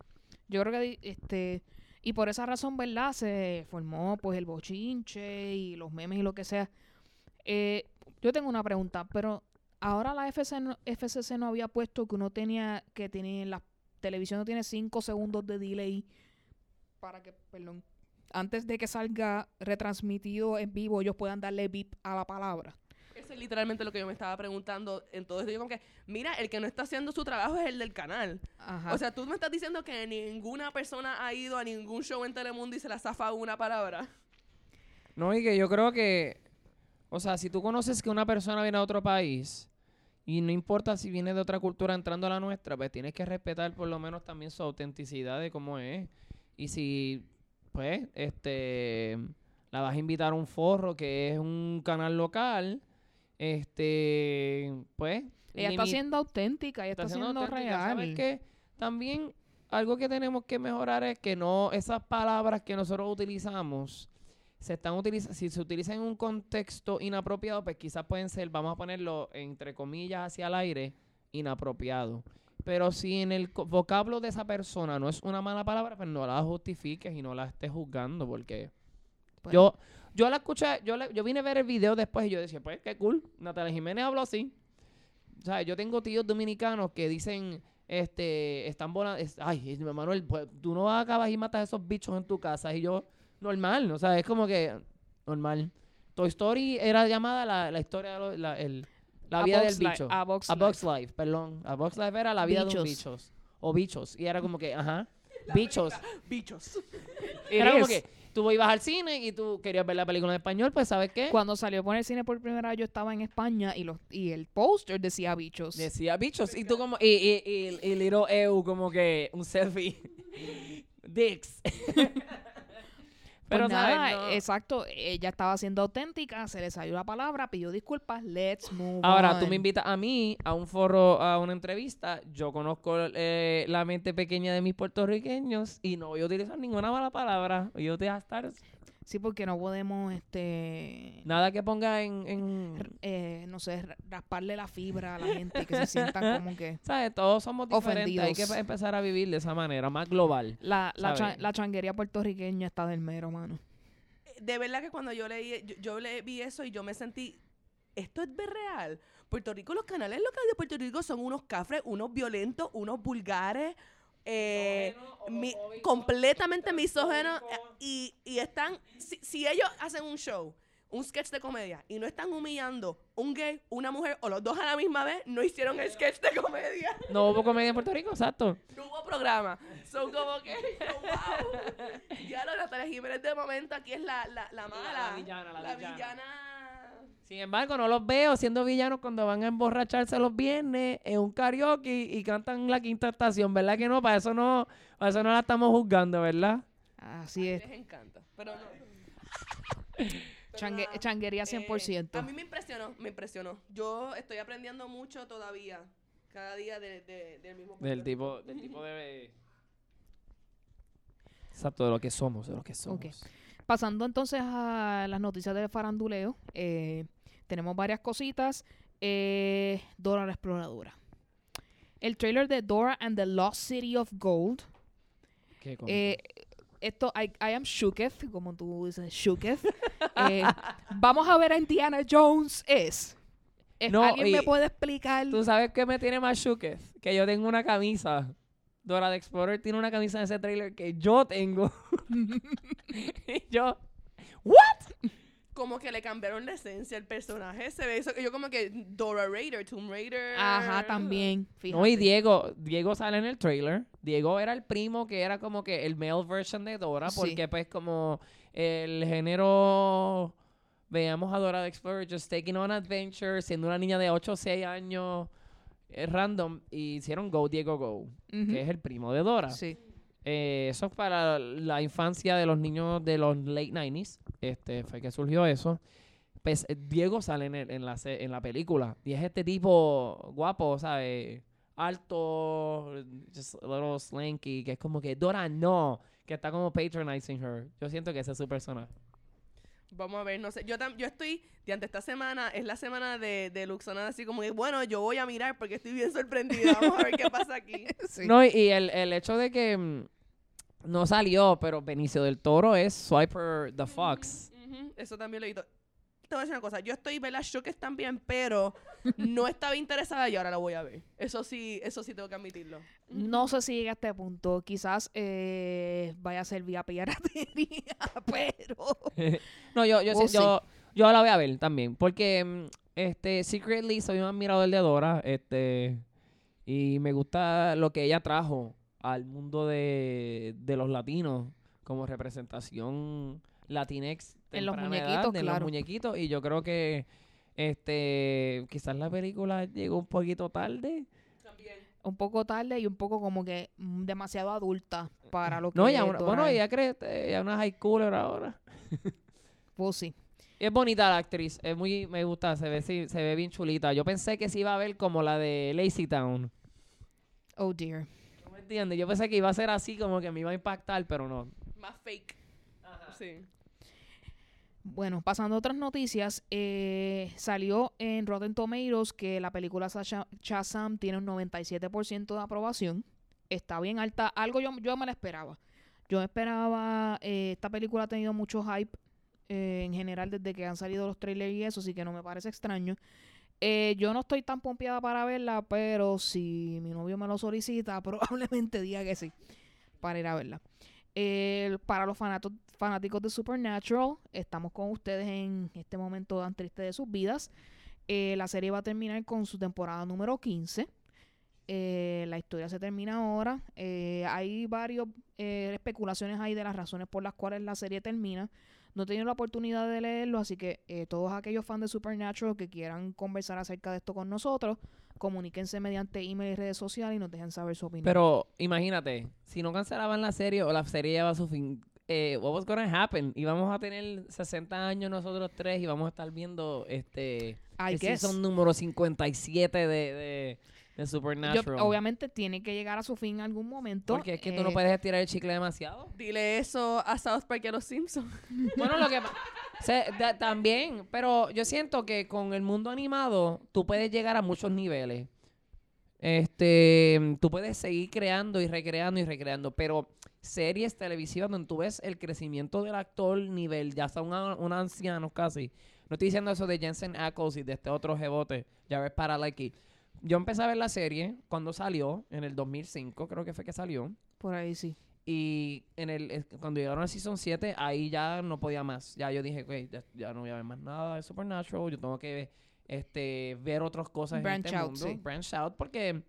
Yo creo que este y por esa razón, ¿verdad? Se formó pues el bochinche y los memes y lo que sea. Eh, yo tengo una pregunta, pero ahora la no- FCC no había puesto que uno tenía que tiene la televisión no tiene cinco segundos de delay para que, perdón, antes de que salga retransmitido en vivo ellos puedan darle beep a la palabra. Eso es literalmente lo que yo me estaba preguntando en todo esto. Yo como que, mira, el que no está haciendo su trabajo es el del canal. Ajá. O sea, tú me estás diciendo que ninguna persona ha ido a ningún show en Telemundo y se la zafa una palabra. No, y que yo creo que, o sea, si tú conoces que una persona viene a otro país y no importa si viene de otra cultura entrando a la nuestra, pues tienes que respetar por lo menos también su autenticidad de cómo es. Y si, pues, este, la vas a invitar a un forro que es un canal local, este, pues... ella está siendo auténtica, ella está, siendo, auténtica. real. ¿Sabes qué? También algo que tenemos que mejorar es que no, esas palabras que nosotros utilizamos, se están utilizando, si se utilizan en un contexto inapropiado, pues quizás pueden ser, vamos a ponerlo entre comillas hacia el aire, inapropiado. Pero si en el vocablo de esa persona no es una mala palabra, pues no la justifiques y no la estés juzgando, porque Pues- yo, yo la escuché, yo, la- yo vine a ver el video después y yo decía, pues qué cool, Natalia Jiménez habló así. O sea, yo tengo tíos dominicanos que dicen, este, están volando, ay, Manuel, pues, tú no acabas y matas a esos bichos en tu casa. Y yo, normal, o sea, es como que, normal. Toy Story era llamada la, la historia de lo- la, el- la A vida del bicho. A Box A Box Life, perdón. A Box Life era la vida de un Bichos. bichos. O bichos. Y era como que, ajá, [LAUGHS] bichos. Bichos. Era como que tú ibas al cine y tú querías ver la película en español, pues ¿sabes qué? Cuando salió por el cine por primera vez, yo estaba en España y, los, y el póster decía bichos. Decía bichos. Y tú como, y, y, y, y Little Eu como que un selfie. [LAUGHS] Dicks. [LAUGHS] Pero Pero ¿sabes? nada, No. exacto. Ella estaba siendo auténtica, se le salió la palabra, pidió disculpas, let's move Ahora, tú me invitas a mí a un foro, a una entrevista. Yo conozco eh, la mente pequeña de mis puertorriqueños y no voy a utilizar ninguna mala palabra. Yo te voy a estar Sí, porque no podemos, este, nada que ponga en, en eh, no sé, ra- rasparle la fibra a la gente, que se sientan como que... [LAUGHS] ¿sabes? Todos somos diferentes. Hay que empezar a vivir de esa manera, más global. La, la, la changuería puertorriqueña está del mero, mano. De verdad que cuando yo leí, yo, yo le vi eso y yo me sentí, esto es ver real. Puerto Rico, los canales locales de Puerto Rico son unos cafres, unos violentos, unos vulgares, eh, mi- completamente misógenos eh, y, y están, si, si ellos hacen un show, un sketch de comedia y no están humillando un gay, una mujer o los dos a la misma vez, no hicieron el sketch de comedia. No hubo comedia en Puerto Rico, exacto. No hubo programa. Son como que, [LAUGHS] wow. Ya lo Natalia Jiménez de momento aquí es la, la, la mala. villana, la villana. villana. Sin embargo, no los veo siendo villanos cuando van a emborracharse los viernes en un karaoke y cantan la quinta estación, ¿verdad que no? Para eso no, para eso no la estamos juzgando, ¿verdad? Así es. Les encanta. Pero no. [LAUGHS] Changue- nada, changuería eh, 100%. a mí me impresionó, me impresionó. Yo estoy aprendiendo mucho todavía. Cada día de, de- del mismo Del tipo, del tipo de... Exacto, de lo que somos, de lo que somos. Ok. Pasando entonces a las noticias de faranduleo, eh, tenemos varias cositas. Eh, Dora la Exploradora. El trailer de Dora and the Lost City of Gold. Qué. Eh, esto, I, I am shooketh, como tú dices, shooketh. [LAUGHS] Eh, vamos a ver a Indiana Jones es. No, ¿Alguien me puede explicar? ¿Tú sabes qué me tiene más shooketh? Que yo tengo una camisa. Dora the Explorer tiene una camisa de ese trailer que yo tengo. [LAUGHS] y yo... Como que le cambiaron la esencia al personaje. Se ve eso que yo como que Dora Raider, Tomb Raider. Ajá, también. No, y. Diego, Diego sale en el trailer. Diego era el primo que era como que el male version de Dora, Sí. porque pues como el género, veamos a Dora the Explorer just taking on adventure, siendo una niña de 8 o 6 años, es random, y hicieron Go Diego Go, que es el primo de Dora. Sí. Eh, eso es para la infancia de los niños de los late 90s. Este, fue que surgió eso. Pues eh, Diego sale en, el- en la, en la película. Y es este tipo guapo, ¿sabes? Alto, just a little slanky, que es como que Dora no, que está como patronizing her. Yo siento que ese es su personaje. Vamos a ver, no sé. Yo, tam- yo estoy, durante esta semana, es la semana de, de Luxona, así como que, bueno, yo voy a mirar porque estoy bien sorprendida. [LAUGHS] Vamos a ver qué pasa aquí. sí. No, y- el, el hecho de que mm, no salió, pero Benicio del Toro es Swiper the Fox. Eso también lo he visto. Te voy a decir una cosa. Yo estoy, ¿verdad? Shocked también, pero no estaba interesada y ahora la voy a ver. Eso sí, eso sí tengo que admitirlo. No sé si llega a este punto. Quizás eh, vaya a ser vía piratería, [LAUGHS] pero... [LAUGHS] No, yo, yo, Oh, sí- yo, yo la voy a ver también. Porque mm, este, Secretly soy un admirador de Dora. Este, y me gusta lo que ella trajo al mundo de, de los latinos como representación latinex. En los edad, muñequitos, en claro. los muñequitos. Y yo creo que este quizás la película llegó un poquito tarde. También. un poco tarde y un poco como que demasiado adulta para lo que No, ya una, bueno, ella cree, ella es una high schooler ahora. [LAUGHS] Pues sí. Es bonita la actriz, es muy, me gusta, se ve, sí, se ve bien chulita. Yo pensé que se iba a ver como la de Lazy Town. Oh dear. ¿No me entiendes? Yo pensé que iba a ser así, como que me iba a impactar, pero no. Más fake. Sí. Bueno, pasando a otras noticias, eh, salió en Rotten Tomatoes que la película Shazam tiene un 97% de aprobación. Está bien alta. Algo yo, yo me la esperaba. Yo esperaba, eh, esta película ha tenido mucho hype eh, en general desde que han salido los trailers y eso, así que no me parece extraño. Eh, yo no estoy tan pompeada para verla, pero si mi novio me lo solicita, [LAUGHS] probablemente diga que sí, para ir a verla. Eh, para los fanáticos de Supernatural, estamos con ustedes en este momento tan triste de sus vidas. Eh, la serie va a terminar con su temporada número 15. Eh, la historia se termina ahora. Eh, hay varias especulaciones ahí de las razones por las cuales la serie termina. No he tenido la oportunidad de leerlo, así que eh, todos aquellos fans de Supernatural que quieran conversar acerca de esto con nosotros, comuníquense mediante email y redes sociales y nos dejen saber su opinión. Pero imagínate, si no cancelaban la serie o la serie lleva a su fin, eh, what was gonna happen? Y vamos a tener 60 años nosotros tres y vamos a estar viendo este I el guess. season número 57 de, de, de Yo- Supernatural. obviamente tiene que llegar a su fin en algún momento. Porque es que tú no eh, puedes estirar el chicle demasiado. Dile eso a South Park y a los Simpsons. [LAUGHS] Bueno, lo que se- da- también, pero yo siento que con el mundo animado tú puedes llegar a muchos niveles. Este, tú puedes seguir creando y recreando y recreando, pero series televisivas donde tú ves el crecimiento del actor nivel, ya son un, un anciano casi. No estoy diciendo eso de Jensen Ackles y de este otro jebote, Jared Padalecki. Yo empecé a ver la serie cuando salió, en el 2005 creo que fue que salió. Por ahí sí. Y en el, eh, cuando llegaron al Season 7, ahí ya no podía más. Ya yo dije, "Ok, ya, ya no voy a ver más nada de Supernatural. Yo tengo que este, ver otras cosas Branch en este out, mundo. sí. Branch out, porque...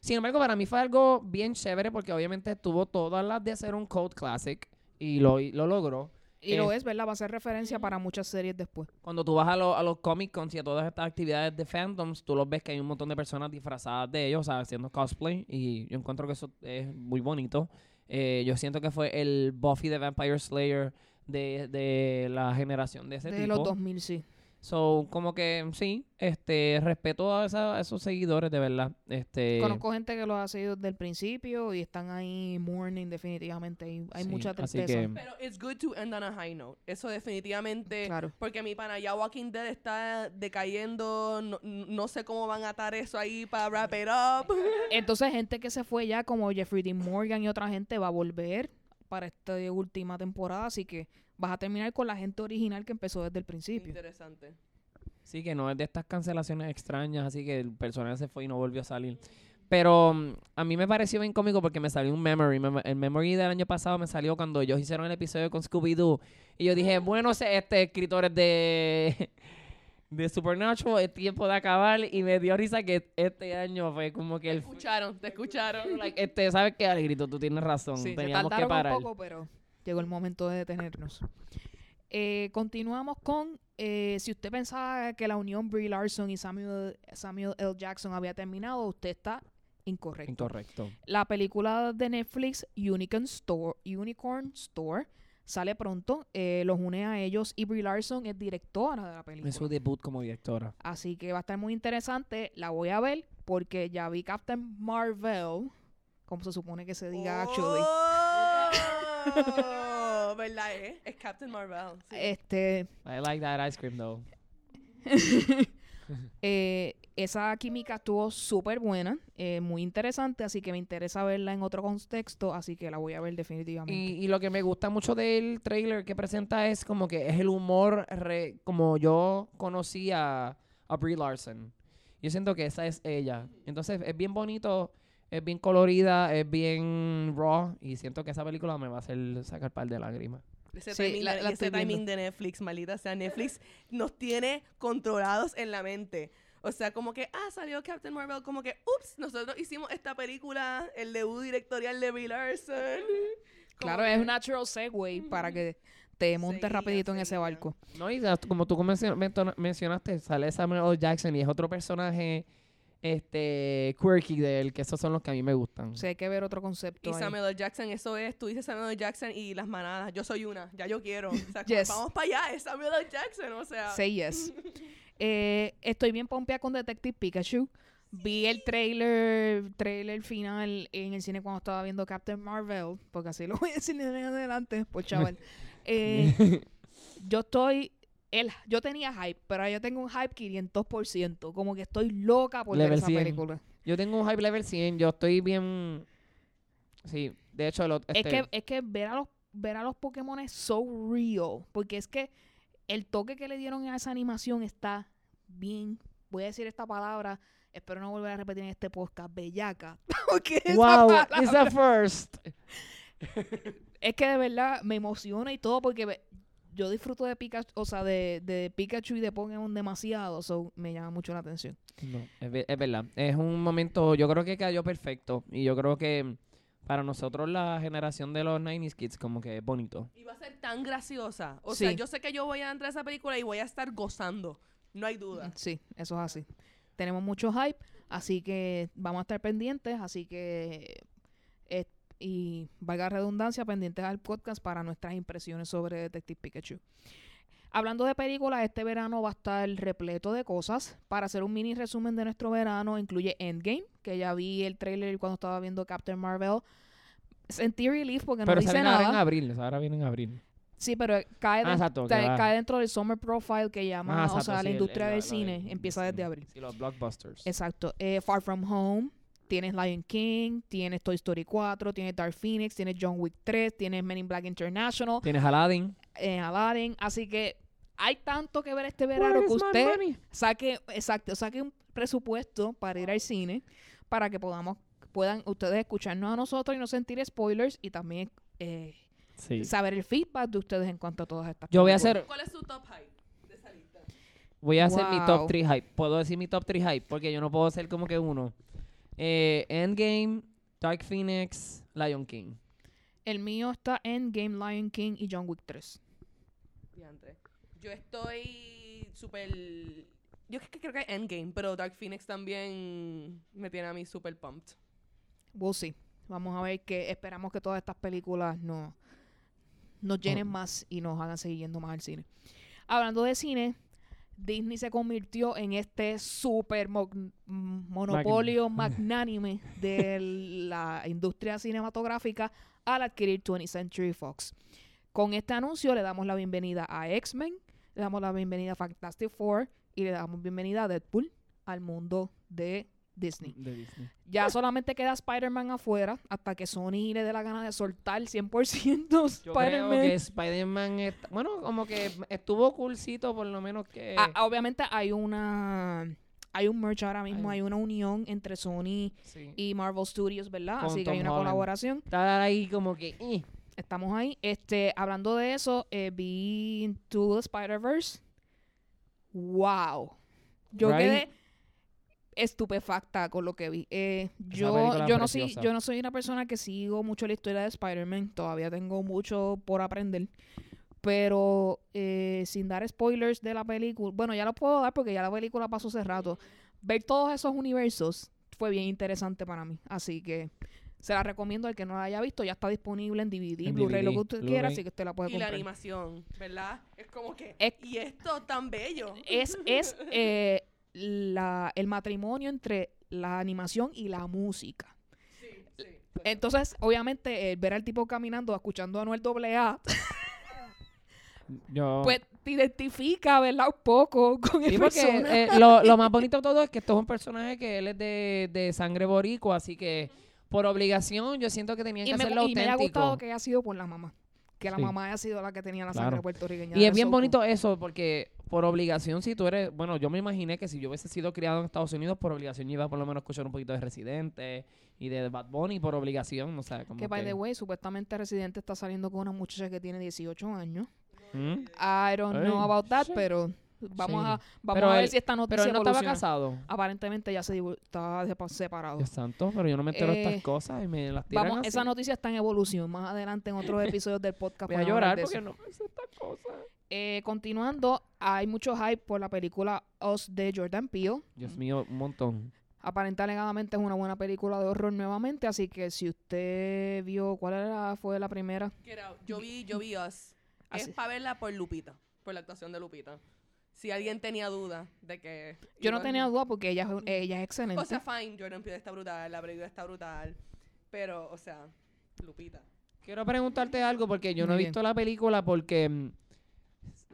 Sin embargo, para mí fue algo bien chévere porque obviamente tuvo todas las de hacer un code classic y lo, y lo logró. Y lo es, ¿verdad? Va a ser referencia para muchas series después. Cuando tú vas a, lo- a los Comic Cons y a todas estas actividades de fandoms, tú los ves que hay un montón de personas disfrazadas de ellos, o sea, haciendo cosplay. Y yo encuentro que eso es muy bonito. Eh, yo siento que fue el Buffy the Vampire Slayer de, de la generación de ese De tipo. los 2000, sí. So, como que sí, este, respeto a, esa- a esos seguidores, de verdad. Este, Conozco gente que los ha seguido desde el principio y están ahí mourning definitivamente. Hay, hay Sí, mucha tristeza. que- Pero it's good to end on a high note. Eso definitivamente. Claro. Porque mi pana ya Walking Dead está decayendo. No, no sé cómo van a atar eso ahí para wrap it up. [LAUGHS] Entonces, gente que se fue ya, como Jeffrey Dean Morgan y otra gente, va a volver para esta última temporada. Así que vas a terminar con la gente original que empezó desde el principio. Interesante. Sí, que no es de estas cancelaciones extrañas, así que el personaje se fue y no volvió a salir. Pero mm, a mí me pareció bien cómico porque me salió un memory. Mem- El memory del año pasado me salió cuando ellos hicieron el episodio con Scooby-Doo. Y yo dije, bueno, este escritores de, [LAUGHS] de Supernatural, es tiempo de acabar. Y me dio risa que este año fue como que Te el... escucharon, te escucharon. [LAUGHS] like, este, ¿Sabes qué, Alegrito? Tú tienes razón. Sí, se Teníamos que parar. un poco, pero llegó el momento de detenernos. Eh, continuamos con, eh, si usted pensaba que la unión Brie Larson y Samuel, Samuel L. Jackson había terminado, usted está incorrecto. Incorrecto. La película de Netflix Unicorn Store, Unicorn Store sale pronto, eh, los une a ellos y Brie Larson es directora de la película. Es su debut como directora. Así que va a estar muy interesante, la voy a ver porque ya vi Captain Marvel, como se supone que se diga actually. Oh, ¿Verdad? eh? Es Captain Marvel. sí. Este, I like that ice cream, though. [LAUGHS] eh, esa química estuvo súper buena, eh, muy interesante, así que me interesa verla en otro contexto, así que la voy a ver definitivamente. Y, y lo que me gusta mucho del trailer que presenta es como que es el humor re- como yo conocí a, a Brie Larson. Yo siento que esa es ella. Entonces es bien bonito, es bien colorida, es bien raw y siento que esa película me va a hacer sacar par de lágrimas. Ese, Sí, timing, la- la ese timing de Netflix, maldita sea, Netflix nos tiene controlados en la mente. O sea, como que, ah, salió Captain Marvel, como que, ups, nosotros hicimos esta película, el debut directorial de Brie Larson. Claro, que- es un natural segue para que te montes Seguía, rapidito en ese barco. No, y como tú mencionaste, sale Samuel L. Jackson y es otro personaje este quirky de él, que esos son los que a mí me gustan. O sea, hay que ver otro concepto Y ahí. Samuel L. Jackson, eso es, tú dices Samuel L. Jackson y las manadas, yo soy una, ya yo quiero. O sea, [LAUGHS] Yes. vamos para allá, es Samuel L. Jackson, o sea. Say yes. [LAUGHS] Eh, estoy bien pompeada con Detective Pikachu. Vi el trailer, trailer final en el cine cuando estaba viendo Captain Marvel, porque así lo voy a decir de adelante, pues chaval. [LAUGHS] Eh, yo estoy. El, yo tenía hype, pero ahora yo tengo un hype 500%. Como que estoy loca por ver esa 100. película. Yo tengo un hype level 100. Yo estoy bien. Sí, de hecho, lo, Es este, que, es que ver a los ver a los Pokémon es so real. Porque es que el toque que le dieron a esa animación está bien. Voy a decir esta palabra. Espero no volver a repetir en este podcast. Bellaca. [LAUGHS] Porque esa Wow, palabra- it's a first. [LAUGHS] es que de verdad me emociona y todo. Porque yo disfruto de Pikachu, o sea, de, de Pikachu y de Pokémon demasiado. So me llama mucho la atención. No, es, es verdad. Es un momento, yo creo que cayó perfecto. Y yo creo que para nosotros, la generación de los 90s kids, como que es bonito. Y va a ser tan graciosa. O sea, yo sé que yo voy a entrar a esa película y voy a estar gozando. No hay duda. Sí, eso es así. Tenemos mucho hype, así que vamos a estar pendientes, así que eh, y valga la redundancia, pendientes al podcast para nuestras impresiones sobre Detective Pikachu. Hablando de películas, este verano va a estar repleto de cosas. Para hacer un mini resumen de nuestro verano, incluye Endgame, que ya vi el trailer cuando estaba viendo Captain Marvel. Sentí relief porque Pero no dice viene ahora en nada. abril, ahora viene en abril. Sí, pero cae, Ah, exacto, que cae, dentro del Summer Profile que llama, Ah, o sea, sí, la industria el- del cine. empieza desde abril. Sí, los blockbusters. Exacto. Eh, Far From Home, tienes Lion King, tienes Toy Story 4, tienes Dark Phoenix, tienes John Wick 3, tienes Men in Black International, Tienes Aladdin. eh, Aladdin. Así que hay tanto que ver este verano que usted saque, exacto, saque un presupuesto para ir al cine para que podamos puedan ustedes escucharnos a nosotros y no sentir spoilers y también eh, Sí. saber el feedback de ustedes en cuanto a todas estas Yo voy a películas. hacer, ¿Cuál es su top hype de esa lista? voy a hacer mi top Wow. 3 hype. Puedo decir mi top 3 hype porque yo no puedo hacer como que uno. Eh, Endgame, Dark Phoenix, Lion King. El mío está en Game Lion King y John Wick 3. Diantre. Yo estoy súper... Yo es que creo que Endgame, pero Dark Phoenix también me tiene a mí súper pumped. We'll see. Vamos a ver que esperamos que todas estas películas no, nos llenen Oh. más y nos hagan seguir yendo más al cine. Hablando de cine, Disney se convirtió en este super mo- monopolio magnánime de [LAUGHS] la industria cinematográfica al adquirir 20th Century Fox. Con este anuncio le damos la bienvenida a X-Men, le damos la bienvenida a Fantastic Four y le damos bienvenida a Deadpool al mundo de Disney. De Disney. Ya solamente queda Spider-Man afuera hasta que Sony le dé la gana de soltar 100% Yo creo Spider-Man. que Spider-Man, está- bueno, como que estuvo coolcito por lo menos que... Ah, ah, obviamente hay una hay un merch ahora mismo, Hay- hay una unión entre Sony sí. y Marvel Studios, ¿verdad? Con Así que hay una Holland. colaboración. Está ahí como que... eh. Estamos ahí. Este, hablando de eso, eh, vi Into the Spider-Verse. Wow. Yo Right. quedé estupefacta con lo que vi. Eh, yo, yo, no soy, yo no soy una persona que sigo mucho la historia de Spider-Man. Todavía tengo mucho por aprender. Pero eh, sin dar spoilers de la película. Bueno, ya lo puedo dar porque ya la película pasó hace rato. Ver todos esos universos fue bien interesante para mí. Así que se la recomiendo al que no la haya visto. Ya está disponible en DVD, Blu-ray, lo que usted quiera. Así que usted la puede Y la comprar. animación, ¿verdad? Es como que... Es- Y esto tan bello. es, es eh, la, el matrimonio entre la animación y la música. Sí, sí. Entonces, obviamente, el ver al tipo caminando, escuchando a Anuel AA, [LAUGHS] Yo... pues te identifica, ¿verdad? Un poco con el porque personaje. eh, lo, lo más [LAUGHS] bonito de todo es que esto es un personaje que él es de, de sangre boricua, así que por obligación yo siento que tenían y, que me, hacerlo y me ha auténtico. gustado que haya sido por la mamá. Que la Sí. mamá haya sido la que tenía la Claro. sangre puertorriqueña. Y es bien bonito eso, porque por obligación, si tú eres, bueno, yo me imaginé que si yo hubiese sido criado en Estados Unidos, por obligación yo iba por lo menos a escuchar un poquito de Residente y de Bad Bunny por obligación, o sea, como Que, by the way, supuestamente Residente está saliendo con una muchacha que tiene 18 años. ¿Mm? I don't know about that, sí. pero vamos, Sí. a, vamos Pero a ver él- si esta noticia Pero él no estaba casado. Aparentemente ya se estaba sepa- separado. Dios santo, pero yo no me entero de Eh, estas cosas y me las tiran Vamos, así. esa noticia está en evolución. Más adelante en otros [LAUGHS] episodios del podcast. Voy a llorar porque no me sé estas cosas. Eh, continuando, hay mucho hype por la película Us de Jordan Peele. Dios mío, un montón. Aparentemente alegadamente es una buena película de horror nuevamente, así que si usted vio cuál era fue la primera, Get out. Yo vi, yo vi Us. Así. Es para verla por Lupita, por la actuación de Lupita. Si alguien tenía duda de que... yo no tenía duda porque ella, es- ella es excelente. O sea, fine, Jordan Peele está brutal, la película está brutal. Pero, o sea, Lupita. Quiero preguntarte algo porque yo no he bien. visto la película porque mm,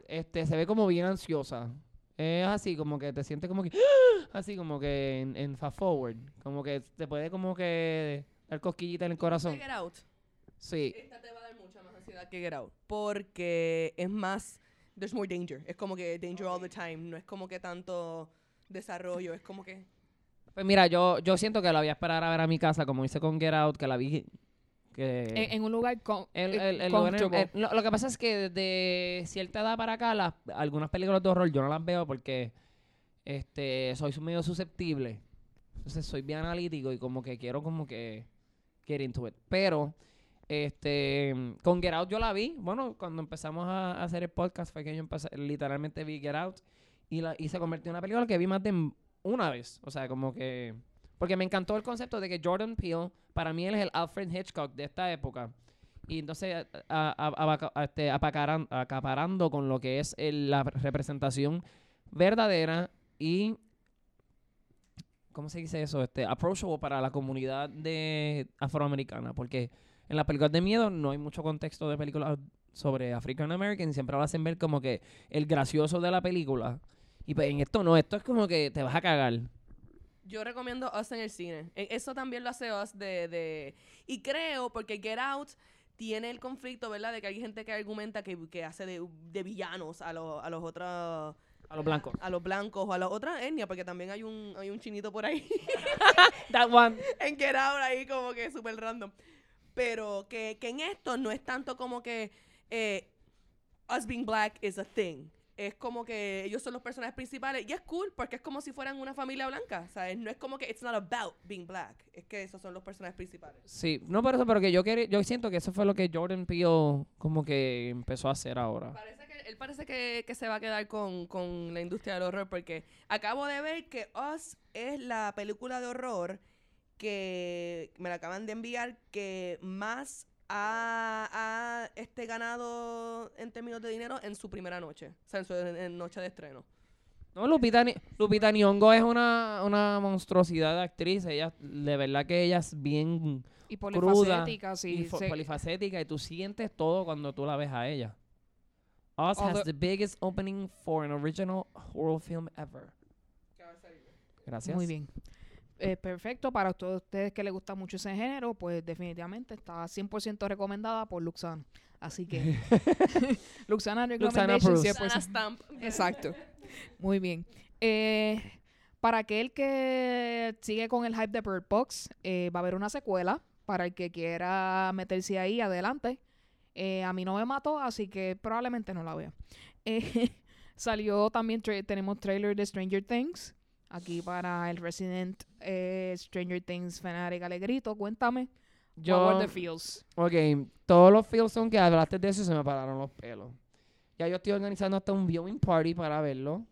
este, se ve como bien ansiosa. Es así, como que te sientes como que, así como que en, en fast forward, como que te puede como que dar cosquillita en el corazón. Get Out. Sí, Esta te va a dar mucha más ansiedad que Get Out. Porque es más. There's more danger. Es como que danger all the time. No es como que tanto desarrollo. Es como que. pues mira, yo, yo siento que la voy a esperar a ver a mi casa, como hice con Get Out, que la vi, que... En, en un lugar con, El- eh, el- el lugar en- comfortable. el- lo, lo que pasa es que de cierta edad para acá, las, algunas películas de horror yo no las veo porque este soy medio susceptible. Entonces soy bien analítico y como que quiero como que get into it. Pero este con Get Out yo la vi. Bueno, cuando empezamos a, a hacer el podcast fue que yo empecé, literalmente vi Get Out y, la, y se convirtió en una película que vi más de una vez. O sea, como que... Porque me encantó el concepto de que Jordan Peele, para mí él es el Alfred Hitchcock de esta época. Y entonces a- a- a- este, acaparando con lo que es el- la representación verdadera y ¿cómo se dice eso? Este approachable para la comunidad de afroamericana, porque en las películas de miedo no hay mucho contexto de películas sobre African American, siempre lo hacen ver como que el gracioso de la película. Y pues en esto no, esto es como que te vas a cagar. Yo recomiendo Us en el cine. E- Eso también lo hace Us de, de... Y creo, porque Get Out tiene el conflicto, ¿verdad? De que hay gente que argumenta que, que hace de, de villanos a, los a los otros... A los blancos. A los blancos o a las otras etnias, porque también hay un, hay un chinito por ahí [LAUGHS] That one. [LAUGHS] en Get Out ahí como que súper random. Pero que, que en esto no es tanto como que eh, Us being black is a thing. Es como que ellos son los personajes principales y es cool porque es como si fueran una familia blanca, ¿sabes? No es como que it's not about being black, es que esos son los personajes principales. Sí, no por eso, pero que yo quería, yo siento que eso fue lo que Jordan Peele como que empezó a hacer ahora. Parece que, él parece que, que se va a quedar con, con la industria del horror porque acabo de ver que Us es la película de horror que me la acaban de enviar que más ha, ha, este, ganado en términos de dinero en su primera noche, o sea, en, su, en- en noche de estreno. No, Lupita, Lupita Nyong'o es una, una monstruosidad de actriz. Ella, de verdad que ella es bien y cruda polifacética, y sí. se- polifacética y tú sientes todo cuando tú la ves a ella. Us Although- has the biggest opening for an original horror film ever. Gracias. Muy bien. Eh, perfecto, para todos ustedes que les gusta mucho ese género, pues definitivamente está 100% recomendada por Luxana. Así que [LAUGHS] Luxana Luxana Recommendation approves. 100%. Sana Stamp. Exacto. Muy bien. Eh, para aquel que sigue con el hype de Bird Box, eh, va a haber una secuela. Para el que quiera meterse ahí, adelante. Eh, a mí no me mató, así que probablemente no la vea. Eh, [LAUGHS] salió también, tra- tenemos trailer de Stranger Things. Aquí para el Resident eh, Stranger Things fanatic Alegrito. Cuéntame. Yo, what were the feels? ok, todos los feels son que hablaste de eso y se me pararon los pelos. Ya yo estoy organizando hasta un viewing party para verlo.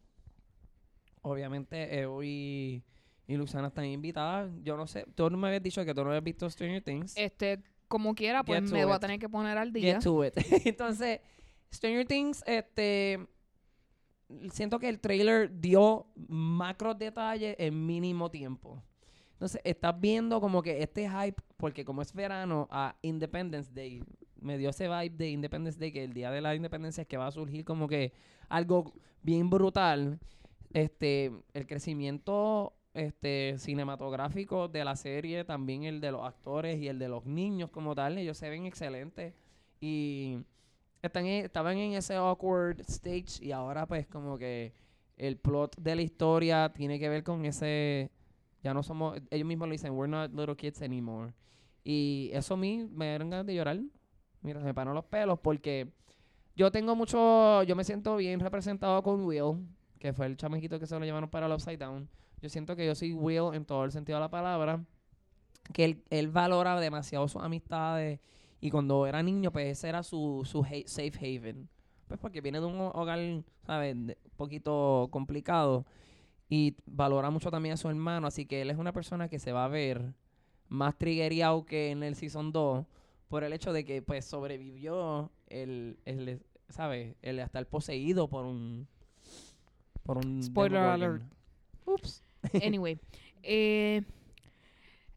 Obviamente, Evo y, y Luxana están invitadas. Yo no sé, tú no me habías dicho que tú no habías visto Stranger Things. Este, como quiera, pues me voy a it. tener que poner al día. Get to it. [LAUGHS] Entonces, Stranger Things, este. Siento que el trailer dio macros detalles en mínimo tiempo. Entonces, estás viendo como que este hype, porque como es verano, a Independence Day, me dio ese vibe de Independence Day, que el día de la independencia es que va a surgir como que algo bien brutal. Este, el crecimiento este cinematográfico de la serie, también el de los actores y el de los niños como tal, ellos se ven excelentes y están estaban en ese awkward stage y ahora pues como que el plot de la historia tiene que ver con ese ya no somos ellos mismos lo dicen we're not little kids anymore. Y eso a mí me dieron ganas de llorar. Mira se me paran los pelos porque yo tengo mucho yo me siento bien representado con Will que fue el chamaquito que se lo llevaron para el Upside Down. Yo siento que yo soy Will en todo el sentido de la palabra que él, él valora demasiado sus amistades y cuando era niño, pues ese era su, su ha- safe haven. Pues porque viene de un ho- hogar, ¿sabes? Un poquito complicado. Y valora mucho también a su hermano. Así que él es una persona que se va a ver más triggeriado que en el Season 2 por el hecho de que, pues, sobrevivió el, el ¿sabes? El estar poseído por un... Por un Spoiler alert. Ups. [LAUGHS] Anyway, eh,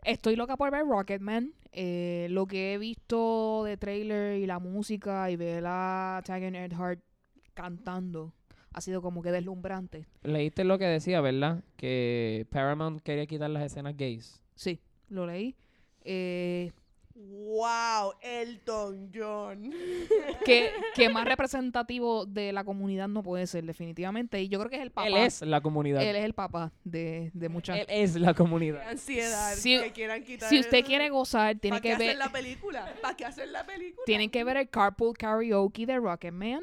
estoy loca por ver Rocketman. Eh, lo que he visto de trailer y la música y ver a Tagan Earhart cantando ha sido como que deslumbrante. Leíste lo que decía, ¿verdad? Que Paramount quería quitar las escenas gays. Sí, lo leí. Eh, ¡Wow! Elton John. [LAUGHS] que, que más representativo de la comunidad no puede ser, definitivamente. Y yo creo que es el papá. Él es la comunidad. Él es el papá de, de muchas. Él es la Qué comunidad. ansiedad Si- que quieran quitar. Si usted eso. quiere gozar, tiene ¿Para qué que hacer ver. la película? ¿Para qué hacer la película? Tienen que ver el Carpool Karaoke de Rocketman.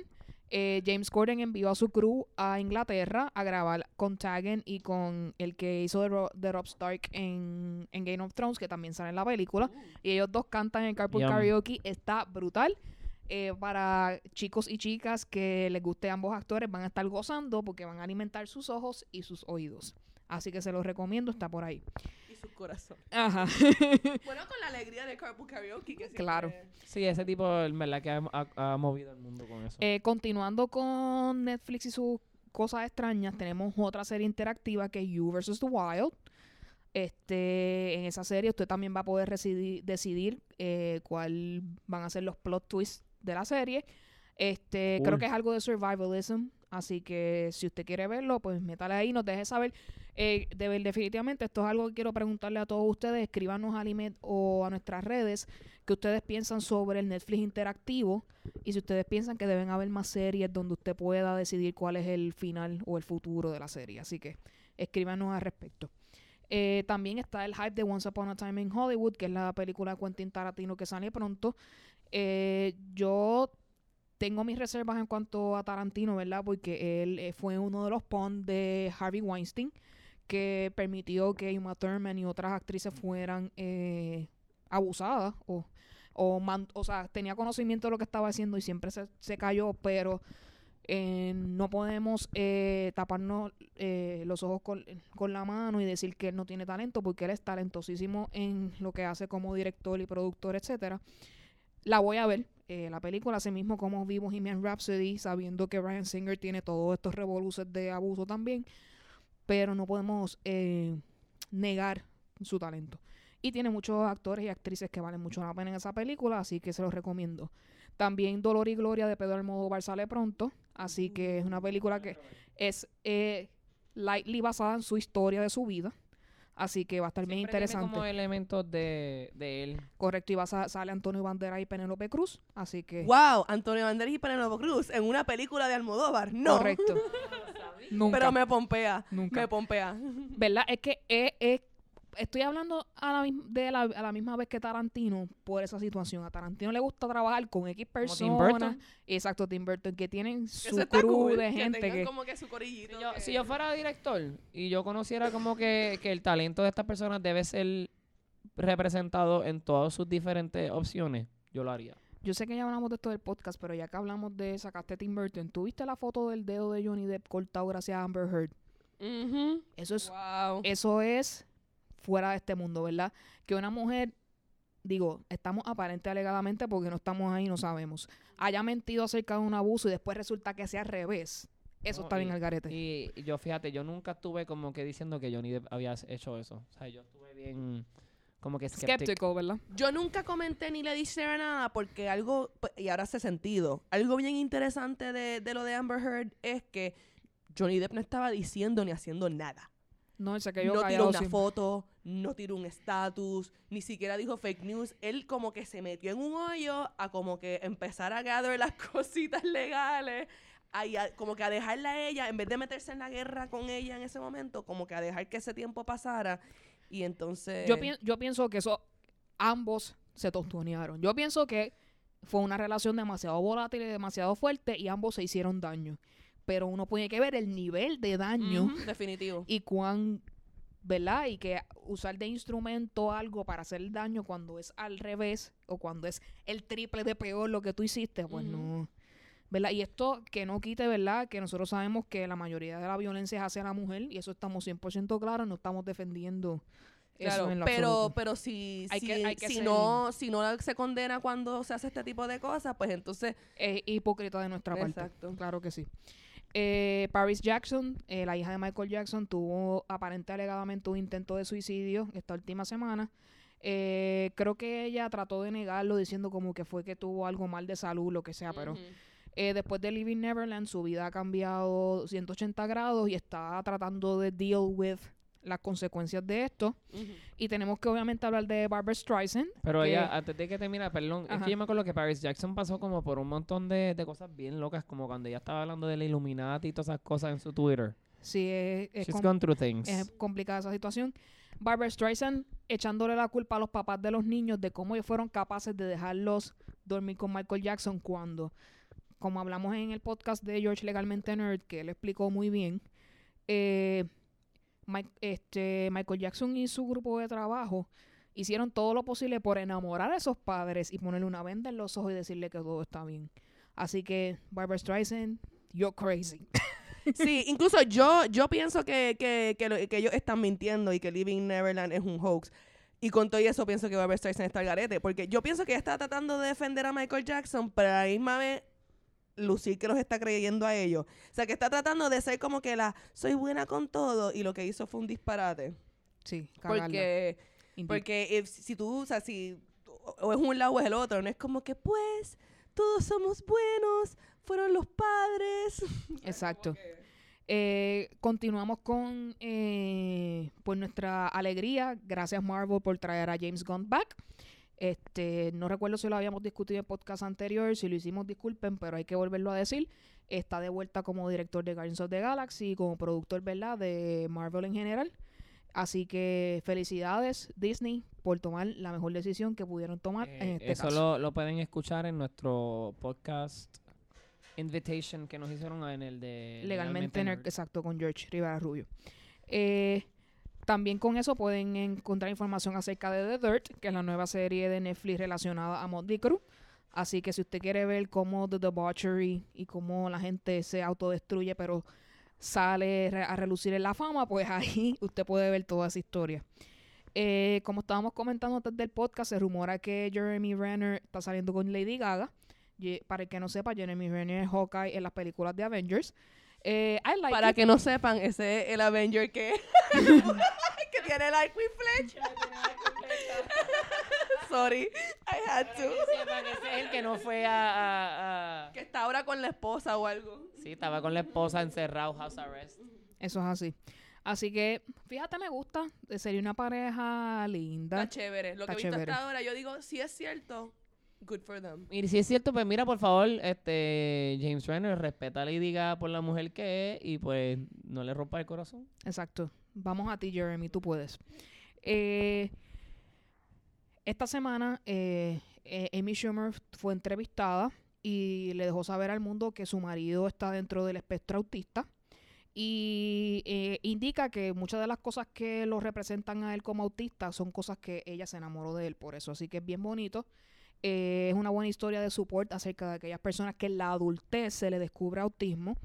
Eh, James Corden envió a su crew a Inglaterra a grabar con Tagen y con el que hizo de, Ro- de Rob Stark en, en Game of Thrones, que también sale en la película. Y ellos dos cantan en el Carpool Yum. Karaoke. Está brutal. Eh, para chicos y chicas que les guste ambos actores, van a estar gozando porque van a alimentar sus ojos y sus oídos. Así que se los recomiendo, está por ahí. Y sus corazones. Ajá. [LAUGHS] Bueno, con la alegría de Carpool Karaoke. Que Claro. Sí, ese tipo, en verdad, que ha, ha- ha movido el mundo con eso. Eh, continuando con Netflix y sus cosas extrañas, tenemos otra serie interactiva que es You vs. The Wild. Este, en esa serie usted también va a poder decidir eh, cuál van a ser los plot twists de la serie. Este, creo que es algo de survivalism, así que si usted quiere verlo, pues métale ahí, nos deje saber. Eh, definitivamente, esto es algo que quiero preguntarle a todos ustedes. Escríbanos al email o a nuestras redes que ustedes piensan sobre el Netflix interactivo y si ustedes piensan que deben haber más series donde usted pueda decidir cuál es el final o el futuro de la serie. Así que escríbanos al respecto. Eh, también está el hype de Once Upon a Time in Hollywood, que es la película de Quentin Tarantino que sale pronto. Eh, yo tengo mis reservas en cuanto a Tarantino, ¿verdad? Porque él eh, fue uno de los pawns de Harvey Weinstein, que permitió que Uma Thurman y otras actrices fueran eh, abusadas o, o, o sea, tenía conocimiento de lo que estaba haciendo y siempre se, se cayó, pero eh, no podemos eh, taparnos eh, los ojos con, con la mano y decir que él no tiene talento, porque él es talentosísimo en lo que hace como director y productor, etcétera. La voy a ver, eh, la película, así mismo como vi Bohemian Rhapsody, sabiendo que Ryan Singer tiene todos estos revoluces de abuso también, pero no podemos eh, negar su talento. Y tiene muchos actores y actrices que valen mucho la pena en esa película, así que se los recomiendo. También Dolor y Gloria de Pedro Almodóvar sale pronto, así que es una película que es eh, lightly basada en su historia de su vida, así que va a estar bien Siempre tiene interesante. como elementos de, de él. Correcto, y va a sa- sale Antonio Bandera y Penélope Cruz, así que Wow, Antonio Banderas y Penélope Cruz en una película de Almodóvar. No. correcto. [LAUGHS] Nunca, Pero me pompea. nunca. Me pompea. ¿Verdad? Es que es- es- estoy hablando a la, de la, a la misma vez que Tarantino por esa situación. A Tarantino le gusta trabajar con X Tim personas. Exacto, Tim Burton, que tienen su Eso crew cool, de gente que... como que su corillito. Si yo, que- si yo fuera director y yo conociera como que, que el talento de estas personas debe ser representado en todas sus diferentes opciones, yo lo haría. Yo sé que ya hablamos de esto del podcast, pero ya que hablamos de sacaste Tim Burton, ¿tuviste la foto del dedo de Johnny Depp cortado gracias a Amber Heard? Ujú. Eso es Wow. eso es fuera de este mundo, ¿verdad? Que una mujer, digo, estamos aparente alegadamente porque no estamos ahí, no sabemos, haya mentido acerca de un abuso y después resulta que sea al revés. Eso No, está bien al garete. Y y yo, fíjate, yo nunca estuve como que diciendo que Johnny Depp había hecho eso. O sea, yo estuve bien como que skeptic. ¿verdad? Yo nunca comenté ni le dije nada porque algo, pues, y ahora hace sentido, algo bien interesante de, de lo de Amber Heard es que Johnny Depp no estaba diciendo ni haciendo nada. No, se cayó no tiró una foto, no tiró un estatus, ni siquiera dijo fake news. Él como que se metió en un hoyo a como que empezar a gather las [LAUGHS] cositas legales, a- como que a dejarla a ella, en vez de meterse en la guerra con ella en ese momento, como que a dejar que ese tiempo pasara. Y entonces... Yo, pien- yo pienso que eso, ambos se tostonearon. Yo pienso que fue una relación demasiado volátil y demasiado fuerte y ambos se hicieron daño. Pero uno tiene que ver el nivel de daño definitivo. y cuán, ¿verdad? Y que usar de instrumento algo para hacer daño cuando es al revés o cuando es el triple de peor lo que tú hiciste, pues no. ¿Verdad? Y esto que no quite, ¿verdad? Que nosotros sabemos que la mayoría de la violencia es hacia la mujer y eso estamos 100% claros, no estamos defendiendo eso Claro, en lo pero, absoluto. pero si, Hay si, que- hay que si ser- no, si no se condena cuando se hace este tipo de cosas, pues entonces... es hipócrita de nuestra parte. Exacto. Claro que sí. Eh, Paris Jackson, eh, la hija de Michael Jackson, tuvo aparente alegadamente un intento de suicidio esta última semana. Eh, creo que ella trató de negarlo diciendo como que fue que tuvo algo mal de salud, lo que sea, pero. Eh, después de Living Neverland, su vida ha cambiado 180 grados y está tratando de deal with las consecuencias de esto. Y tenemos que obviamente hablar de Barbara Streisand. Pero que- ella, antes de que termine, perdón, es Ajá. que yo me acuerdo que Paris Jackson pasó como por un montón de, de cosas bien locas, como cuando ella estaba hablando de la Illuminati y todas esas cosas en su Twitter. Sí, es, es She's com- gone through things. es complicada esa situación. Barbara Streisand echándole la culpa a los papás de los niños de cómo ellos fueron capaces de dejarlos dormir con Michael Jackson cuando, como hablamos en el podcast de George Legalmente Nerd, que él explicó muy bien, eh, este, Michael Jackson y su grupo de trabajo hicieron todo lo posible por enamorar a esos padres y ponerle una venda en los ojos y decirle que todo está bien. Así que, Barbara Streisand, you're crazy. [LAUGHS] Sí, incluso yo, yo pienso que, que, que ellos están mintiendo y que Living Neverland es un hoax. Y con todo eso pienso que Barbara Streisand está al garete. Porque yo pienso que ella está tratando de defender a Michael Jackson, pero a la misma vez lucir que los está creyendo a ellos. O sea, que está tratando de ser como que la soy buena con todo y lo que hizo fue un disparate. Sí, cagarla. Porque, Indeed. porque if- si tú, o sea, si o es un lado o es el otro, no es como que pues todos somos buenos, fueron los padres. [LAUGHS] Exacto. Eh, continuamos con eh, pues nuestra alegría. Gracias Marvel por traer a James Gunn back. Este, no recuerdo si lo habíamos discutido en podcast anterior, si lo hicimos, disculpen, pero hay que volverlo a decir. Está de vuelta como director de Guardians of the Galaxy y como productor, ¿verdad?, de Marvel en general. Así que felicidades Disney por tomar la mejor decisión que pudieron tomar en Eh, este eso caso. lo, lo pueden escuchar en nuestro podcast Invitation que nos hicieron en el de legalmente, Nerd. exacto, con George Rivera Rubio. Eh, también con eso pueden encontrar información acerca de The Dirt, que es la nueva serie de Netflix relacionada a Motley Crue. Así que si usted quiere ver cómo The Debauchery y cómo la gente se autodestruye, pero sale a relucir en la fama, pues [LAUGHS] ahí usted puede ver toda esa historia. Eh, como estábamos comentando antes del podcast, se rumora que Jeremy Renner está saliendo con Lady Gaga. Para el que no sepa, Jeremy Renner es Hawkeye en las películas de Avengers. Eh, I like Para it. que no sepan, ese es el Avenger que, [LAUGHS] que tiene el arco y flecha. [LAUGHS] Sorry, I had to. Ese es el que no fue a, a- a- Que está ahora con la esposa o algo. Sí, estaba con la esposa encerrado, house arrest. Eso es así. Así que, fíjate, me gusta. Eh, Sería una pareja linda. Está chévere. Lo que Está he visto chévere. hasta ahora, yo digo, si es cierto, good for them. Y si es cierto, pues mira, por favor, este James Renner respeta a Lady Gaga por la mujer que es y pues no le rompa el corazón. Exacto. Vamos a ti, Jeremy, tú puedes. Eh, esta semana, eh, eh, Amy Schumer fue entrevistada y le dejó saber al mundo que su marido está dentro del espectro autista. Y eh, indica que muchas de las cosas que lo representan a él como autista son cosas que ella se enamoró de él por eso. Así que es bien bonito. Eh, es una buena historia de support acerca de aquellas personas que en la adultez se le descubre autismo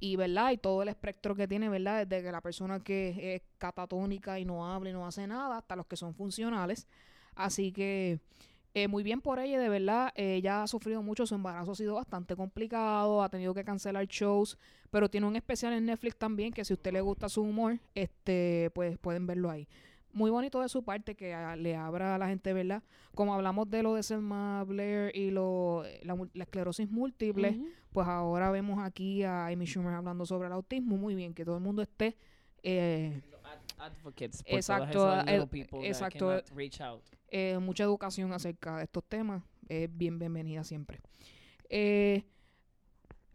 y verdad y todo el espectro que tiene verdad desde que la persona que es catatónica y no habla y no hace nada hasta los que son funcionales. Así que eh, muy bien por ella de verdad eh, ella ha sufrido mucho su embarazo ha sido bastante complicado ha tenido que cancelar shows pero tiene un especial en Netflix también que si a usted le gusta su humor este pues pueden verlo ahí muy bonito de su parte que le abra a la gente, ¿verdad? Como hablamos de lo de Selma Blair y lo, la, esclerosis múltiple, pues ahora vemos aquí a Amy Schumer hablando sobre el autismo. Muy bien, que todo el mundo esté. eh, Advocates por Exacto, people exacto. cannot reach out. eh, mucha educación acerca de estos temas. Es bien bienvenida siempre. Eh,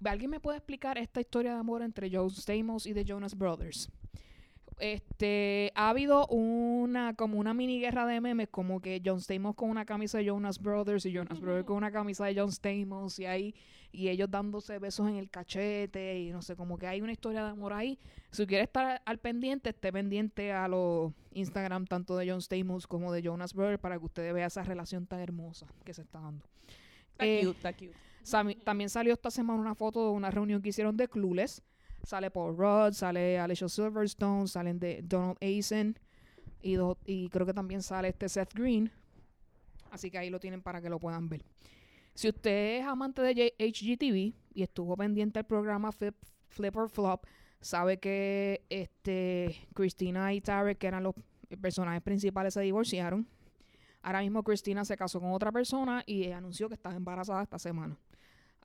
¿Alguien me puede explicar esta historia de amor entre John Stamos y The Jonas Brothers? Este, ha habido una como una mini guerra de memes como que John Stamos con una camisa de Jonas Brothers y Jonas Brothers con una camisa de John Stamos y ahí y ellos dándose besos en el cachete y no sé, como que hay una historia de amor ahí. Si quiere estar al pendiente, esté pendiente a los Instagram tanto de John Stamos como de Jonas Brothers para que ustedes vean esa relación tan hermosa que se está dando. Está Eh, cute, está cute. Sami- también salió esta semana una foto de una reunión que hicieron de Clueless. Sale Paul Rudd, sale Alicia Silverstone, salen de Donald Asen y, do- y creo que también sale este Seth Green. Así que ahí lo tienen para que lo puedan ver. Si usted es amante de HGTV y estuvo pendiente del programa Flip, or Flop, sabe que este Christina y Tarek, que eran los personajes principales, se divorciaron. Ahora mismo Christina se casó con otra persona y anunció que estaba embarazada esta semana.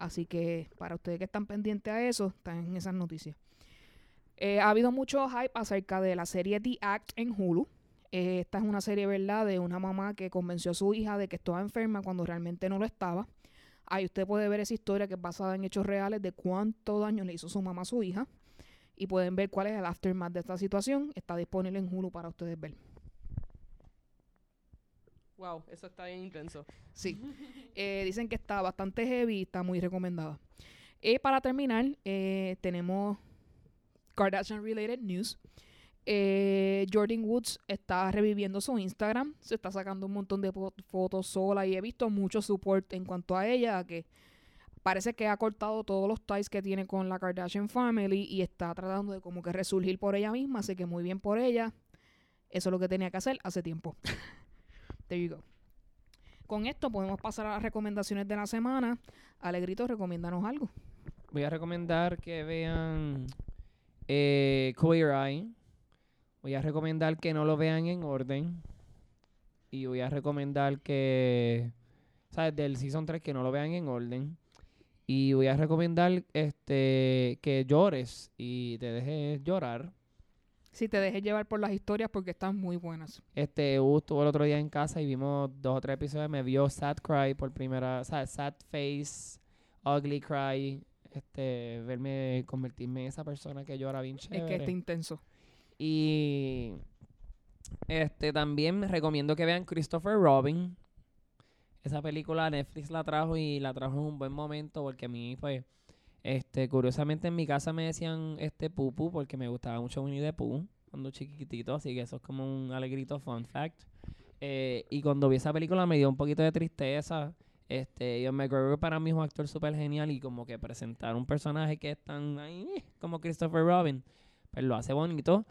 Así que para ustedes que están pendientes a eso, están en esas noticias. Eh, ha habido mucho hype acerca de la serie The Act en Hulu. Eh, esta es una serie, ¿verdad?, de una mamá que convenció a su hija de que estaba enferma cuando realmente no lo estaba. Ahí usted puede ver esa historia que es basada en hechos reales de cuánto daño le hizo su mamá a su hija. Y pueden ver cuál es el aftermath de esta situación. Está disponible en Hulu para ustedes ver. Wow, eso está bien intenso. Sí. [LAUGHS] Eh, dicen que está bastante heavy está muy recomendada. Y para terminar, eh, tenemos Kardashian Related News. Eh, Jordan Woods está reviviendo su Instagram. Se está sacando un montón de fo- fotos sola y he visto mucho support en cuanto a ella, que parece que ha cortado todos los ties que tiene con la Kardashian Family y está tratando de como que resurgir por ella misma. Así que muy bien por ella. Eso es lo que tenía que hacer hace tiempo. [LAUGHS] There you go. Con esto podemos pasar a las recomendaciones de la semana. Alegrito, recomiéndanos algo. Voy a recomendar que vean eh, Queer Eye. Voy a recomendar que no lo vean en orden. Y voy a recomendar que, ¿sabes? Del Season 3 que no lo vean en orden. Y voy a recomendar este que llores y te dejes llorar. Si te dejes llevar por las historias porque están muy buenas. Este, Hugo estuvo el otro día en casa y vimos dos o tres episodios. Me vio Sad Cry por primera, ¿sabes? Sad Face, Ugly Cry. Este, verme, convertirme en esa persona que llora bien Es chévere. que está intenso. Y este también recomiendo que vean Christopher Robin. Esa película Netflix la trajo y la trajo en un buen momento porque a mí pues este curiosamente en mi casa me decían este Pupu porque me gustaba mucho Winnie the Pooh cuando chiquitito, así que eso es como un alegrito fun fact. Eh, y cuando vi esa película me dio un poquito de tristeza. Este, Ian McGregor para mí es un actor súper genial y como que presentar un personaje que es tan ahí, como Christopher Robin, pues lo hace bonito.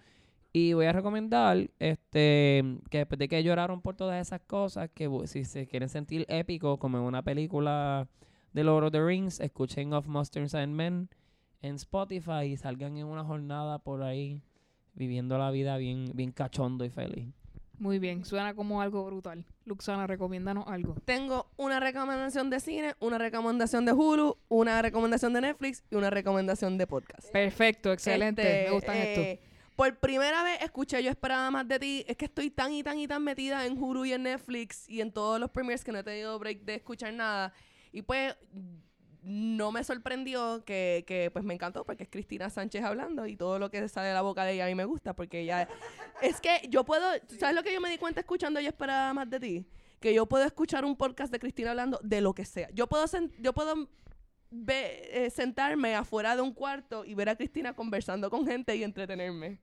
Y voy a recomendar este que después de que lloraron por todas esas cosas, que si se quieren sentir épico como en una película de Lord of the Rings, escuchen Of Monsters and Men en Spotify y salgan en una jornada por ahí viviendo la vida bien, bien cachondo y feliz. Muy bien, suena como algo brutal. Luxana, recomiéndanos algo. Tengo una recomendación de cine, una recomendación de Hulu, una recomendación de Netflix y una recomendación de podcast. Perfecto, excelente. Este, Me gustan esto. eh, Por primera vez escuché Yo esperaba más de ti. Es que estoy tan y tan y tan metida en Hulu y en Netflix y en todos los premiers que no he tenido break de escuchar nada. Y pues no me sorprendió que, que, pues me encantó porque es Cristina Sánchez hablando y todo lo que sale de la boca de ella a mí me gusta porque ella [LAUGHS] es que yo puedo, ¿sabes lo que yo me di cuenta escuchando Yo esperaba más de ti? Que yo puedo escuchar un podcast de Cristina hablando de lo que sea. Yo puedo yo puedo ve- eh, sentarme afuera de un cuarto y ver a Cristina conversando con gente y entretenerme.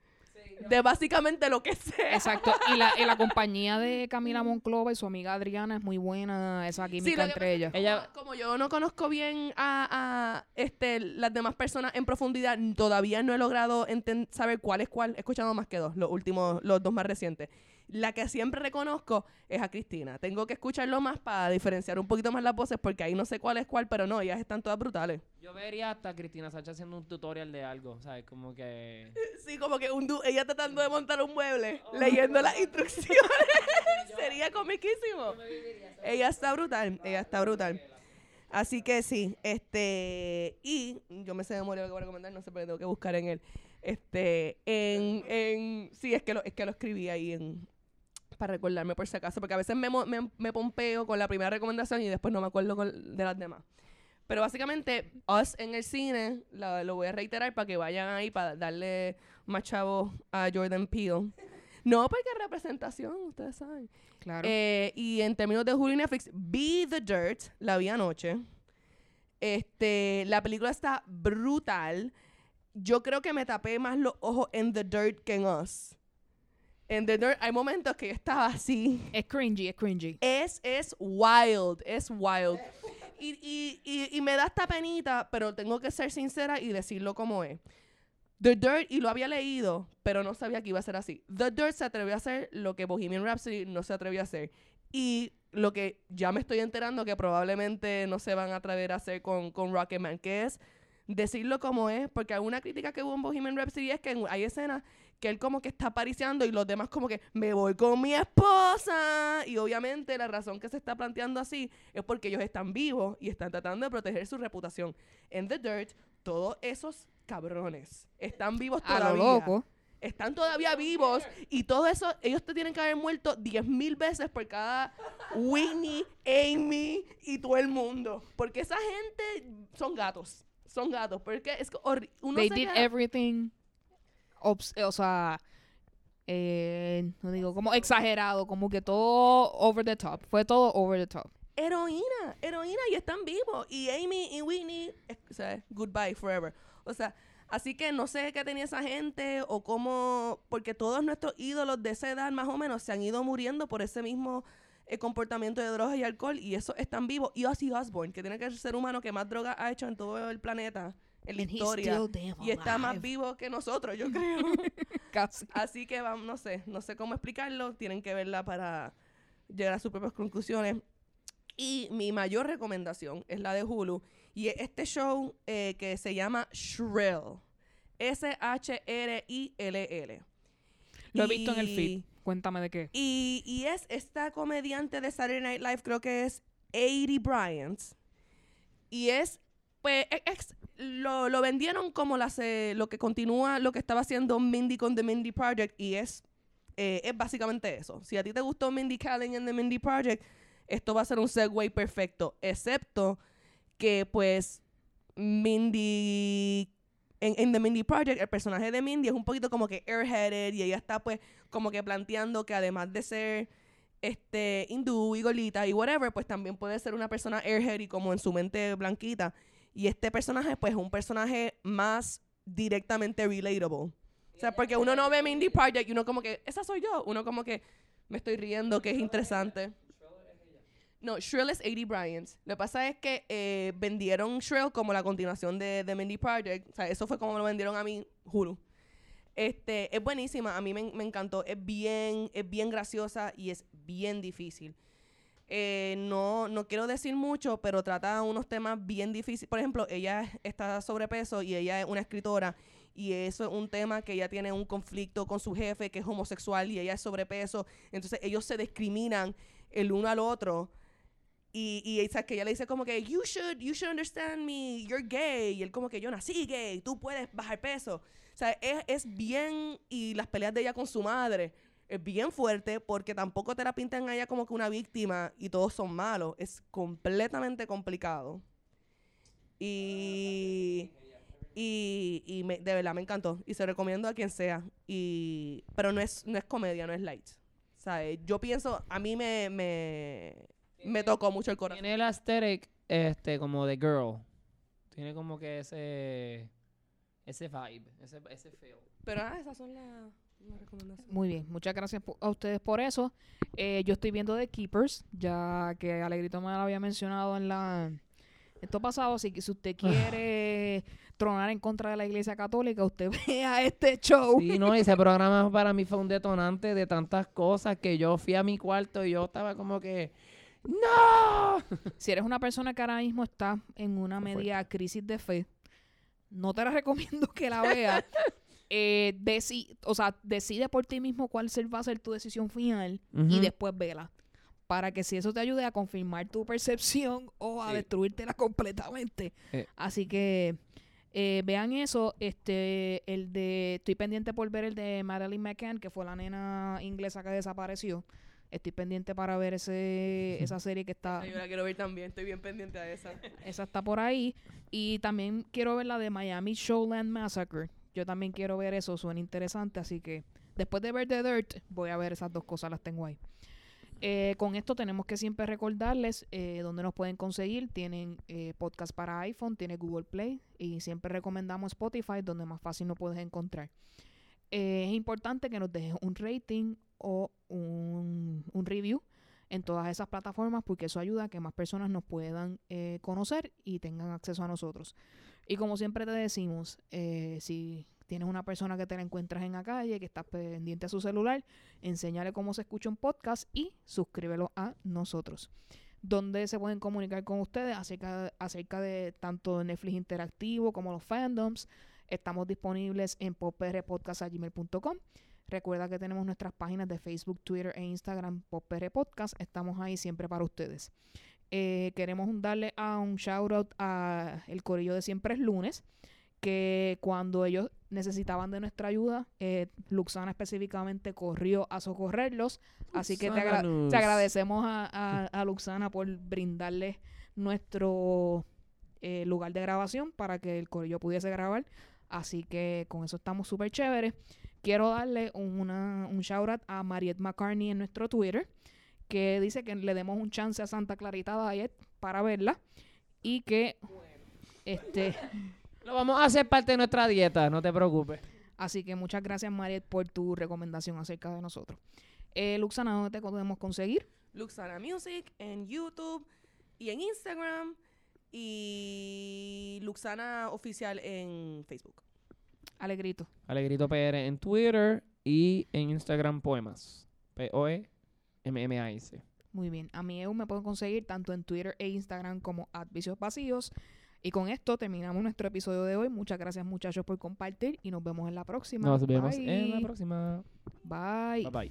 De básicamente lo que sea. Exacto. Y la, y la [LAUGHS] compañía de Camila Monclova y su amiga Adriana es muy buena, esa química entre ellas. Ella- como, yo no conozco bien a, a, este, las demás personas en profundidad, todavía no he logrado saber cuál es cuál. He escuchado más que dos, los últimos, los dos más recientes. La que siempre reconozco es a Cristina. Tengo que escucharlo más para diferenciar un poquito más las voces porque ahí no sé cuál es cuál, pero no, ellas están todas brutales. Yo vería hasta a Cristina Sánchez haciendo un tutorial de algo, ¿sabes? Como que... [LAUGHS] Sí, como que un du- ella tratando de montar un mueble, leyendo las [LAUGHS] instrucciones. [LAUGHS] Sería comiquísimo. Ella está brutal, ella está brutal. Así que sí, este, y yo me sé de memoria lo que voy a recomendar, no sé, pero tengo que buscar en él. Este, en, en, sí, es que lo, es que lo escribí ahí en, para recordarme por si acaso, porque a veces me, me, me pompeo con la primera recomendación y después no me acuerdo con- de las demás. Pero básicamente, Us en el cine, la- lo voy a reiterar para que vayan ahí para darle más chavo a Jordan Peele. No, porque es representación, ustedes saben. Claro. Eh, y en términos de Hulu y Netflix, Be the Dirt, la vi anoche. Este, la película está brutal. Yo creo que me tapé más los ojos en The Dirt que en Us. En The Dirt hay momentos que yo estaba así. es cringy, es cringy. Es, es wild, es wild. Y, y, y, y me da esta penita, pero tengo que ser sincera y decirlo como es. The Dirt, y lo había leído, pero no sabía que iba a ser así. The Dirt se atrevió a hacer lo que Bohemian Rhapsody no se atrevió a hacer. Y lo que ya me estoy enterando que probablemente no se van a atrever a hacer con, con Rocketman, que es decirlo como es, porque alguna crítica que hubo en Bohemian Rhapsody es que hay escenas que él como que está apariciando y los demás como que me voy con mi esposa. Y obviamente la razón que se está planteando así es porque ellos están vivos y están tratando de proteger su reputación. En The Dirt, todos esos cabrones están vivos A todavía. lo loco. Están todavía vivos y todo eso, ellos te tienen que haber muerto 10 mil veces por cada Whitney, Amy y todo el mundo. Porque esa gente son gatos. Son gatos. Porque es que uno They se did queda- everything. O sea, eh, no digo, como exagerado, como que todo over the top. Fue todo over the top. heroína, heroína y están vivos. Y Amy y Whitney, o sea, goodbye forever. O sea, así que no sé qué tenía esa gente o cómo, porque todos nuestros ídolos de esa edad más o menos se han ido muriendo por ese mismo eh, comportamiento de drogas y alcohol y eso están vivos. Y Ozzy Osbourne, que tiene que ser el ser humano que más drogas ha hecho en todo el planeta, en la And historia. Y está más vivo que nosotros, yo [LAUGHS] creo. [LAUGHS] Casi. Así que vamos, no sé, no sé cómo explicarlo. Tienen que verla para llegar a sus propias conclusiones. Y mi mayor recomendación es la de Hulu. Y es este show eh, que se llama Shrill. S-H-R-I-L-L. Lo he visto en el feed. Cuéntame de qué. Y, y es esta comediante de Saturday Night Live, creo que es 80 Bryant. Y es, pues, e- ex- lo, lo vendieron como la se- lo que continúa lo que estaba haciendo Mindy con The Mindy Project. Y es, eh, es básicamente eso. Si a ti te gustó Mindy Kaling en The Mindy Project, esto va a ser un segue perfecto. Excepto que, pues, Mindy en, en The Mindy Project, el personaje de Mindy es un poquito como que airheaded y ella está pues como que planteando que además de ser este hindú y golita y whatever, pues también puede ser una persona airhead y como en su mente blanquita. Y este personaje pues es un personaje más directamente relatable. O sea, porque uno no ve Mindy Project y uno como que, esa soy yo. Uno como que me estoy riendo, que es interesante. No, Shrill es 80 Bryant. Lo que pasa es que eh, vendieron Shrill como la continuación de, Mindy Project. O sea, eso fue como lo vendieron a mí, Hulu. Este, es buenísima, a mí me, me encantó. Es bien, es bien graciosa y es bien difícil. Eh, no, no quiero decir mucho, pero trata unos temas bien difíciles. Por ejemplo, ella está sobrepeso y ella es una escritora. Y eso es un tema que ella tiene un conflicto con su jefe, que es homosexual, y ella es sobrepeso. Entonces ellos se discriminan el uno al otro. Y, y que ella le dice como que, you should, you should understand me, you're gay. Y él como que, yo nací gay, tú puedes bajar peso. O sea, es, es bien, y las peleas de ella con su madre, es bien fuerte porque tampoco te la pintan a ella como que una víctima y todos son malos. Es completamente complicado. Y, y, y me- de verdad me encantó. Y se recomiendo a quien sea. Y, pero no es, no es comedia, no es light. O sea, eh, yo pienso, a mí me, me, me tocó mucho el corazón. Tiene el aesthetic este, como de girl. Tiene como que ese ese vibe, ese, ese feel. Pero ah, esas son las, Muy bien, muchas gracias a ustedes por eso. Eh, yo estoy viendo The Keepers, ya que Alegrito me lo había mencionado en la esto pasado, así que si usted [SIGHS] quiere tronar en contra de la Iglesia Católica, usted [LAUGHS] vea este show. Sí, no, ese programa para mí fue un detonante de tantas cosas que yo fui a mi cuarto y yo estaba como que ¡No! [LAUGHS] Si eres una persona que ahora mismo está en una media crisis de fe, no te la [LAUGHS] recomiendo que la veas. Eh, deci- o sea, decide por ti mismo cuál ser- va a ser tu decisión final y después vela. Para que si eso te ayude a confirmar tu percepción [LAUGHS] o a Sí. destruírtela completamente. Eh. Así que eh, vean eso. Este, el de. Estoy pendiente por ver el de Madeline McCann, que fue la nena inglesa que desapareció. Estoy pendiente para ver ese, [LAUGHS] esa serie que está. Ay, yo la quiero ver también, estoy bien pendiente a esa. Esa está por ahí. Y también quiero ver la de Miami Showland Massacre. Yo también quiero ver eso, suena interesante. Así que después de ver The Dirt, voy a ver esas dos cosas, las tengo ahí. Eh, con esto tenemos que siempre recordarles eh, dónde nos pueden conseguir. Tienen eh, podcast para iPhone, tiene Google Play y siempre recomendamos Spotify, donde más fácil nos puedes encontrar. Es importante que nos dejes un rating o un, un review en todas esas plataformas porque eso ayuda a que más personas nos puedan conocer y tengan acceso a nosotros. Y como siempre te decimos, eh, si tienes una persona que te la encuentras en la calle, que estás pendiente a su celular, enséñale cómo se escucha un podcast y suscríbelo a nosotros. Donde se pueden comunicar con ustedes acerca, de tanto Netflix interactivo como los fandoms, Estamos disponibles en poprpodcast.gmail.com. Recuerda que tenemos nuestras páginas de Facebook, Twitter e Instagram, PopR Podcast. Estamos ahí siempre para ustedes. Eh, queremos darle a un shout out a el corillo de Siempre es Lunes, que cuando ellos necesitaban de nuestra ayuda, eh, Luxana específicamente corrió a socorrerlos. Así que te, agra- te agradecemos a, a- a Luxana por brindarles nuestro eh, lugar de grabación para que el corillo pudiese grabar. Así que con eso estamos súper chéveres. Quiero darle una, un shout out a Mariette McCartney en nuestro Twitter, que dice que le demos un chance a Santa Clarita Diet para verla y que este [LAUGHS] Lo vamos a hacer parte de nuestra dieta, no te preocupes. así que muchas gracias Mariette por tu recomendación acerca de nosotros. Eh, Luxana, ¿dónde te podemos conseguir? Luxana Music en YouTube y en Instagram. Y Luxana Oficial en Facebook. Alegrito. Alegrito PR en Twitter y en Instagram Poemas. E MMAIC. Muy bien, a mí me pueden conseguir tanto en Twitter e Instagram como Vicios Vacíos. Y con esto terminamos nuestro episodio de hoy. Muchas gracias muchachos por compartir y nos vemos en la próxima. Nos vemos bye. en la próxima. Bye. Bye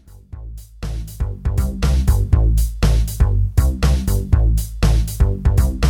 bye.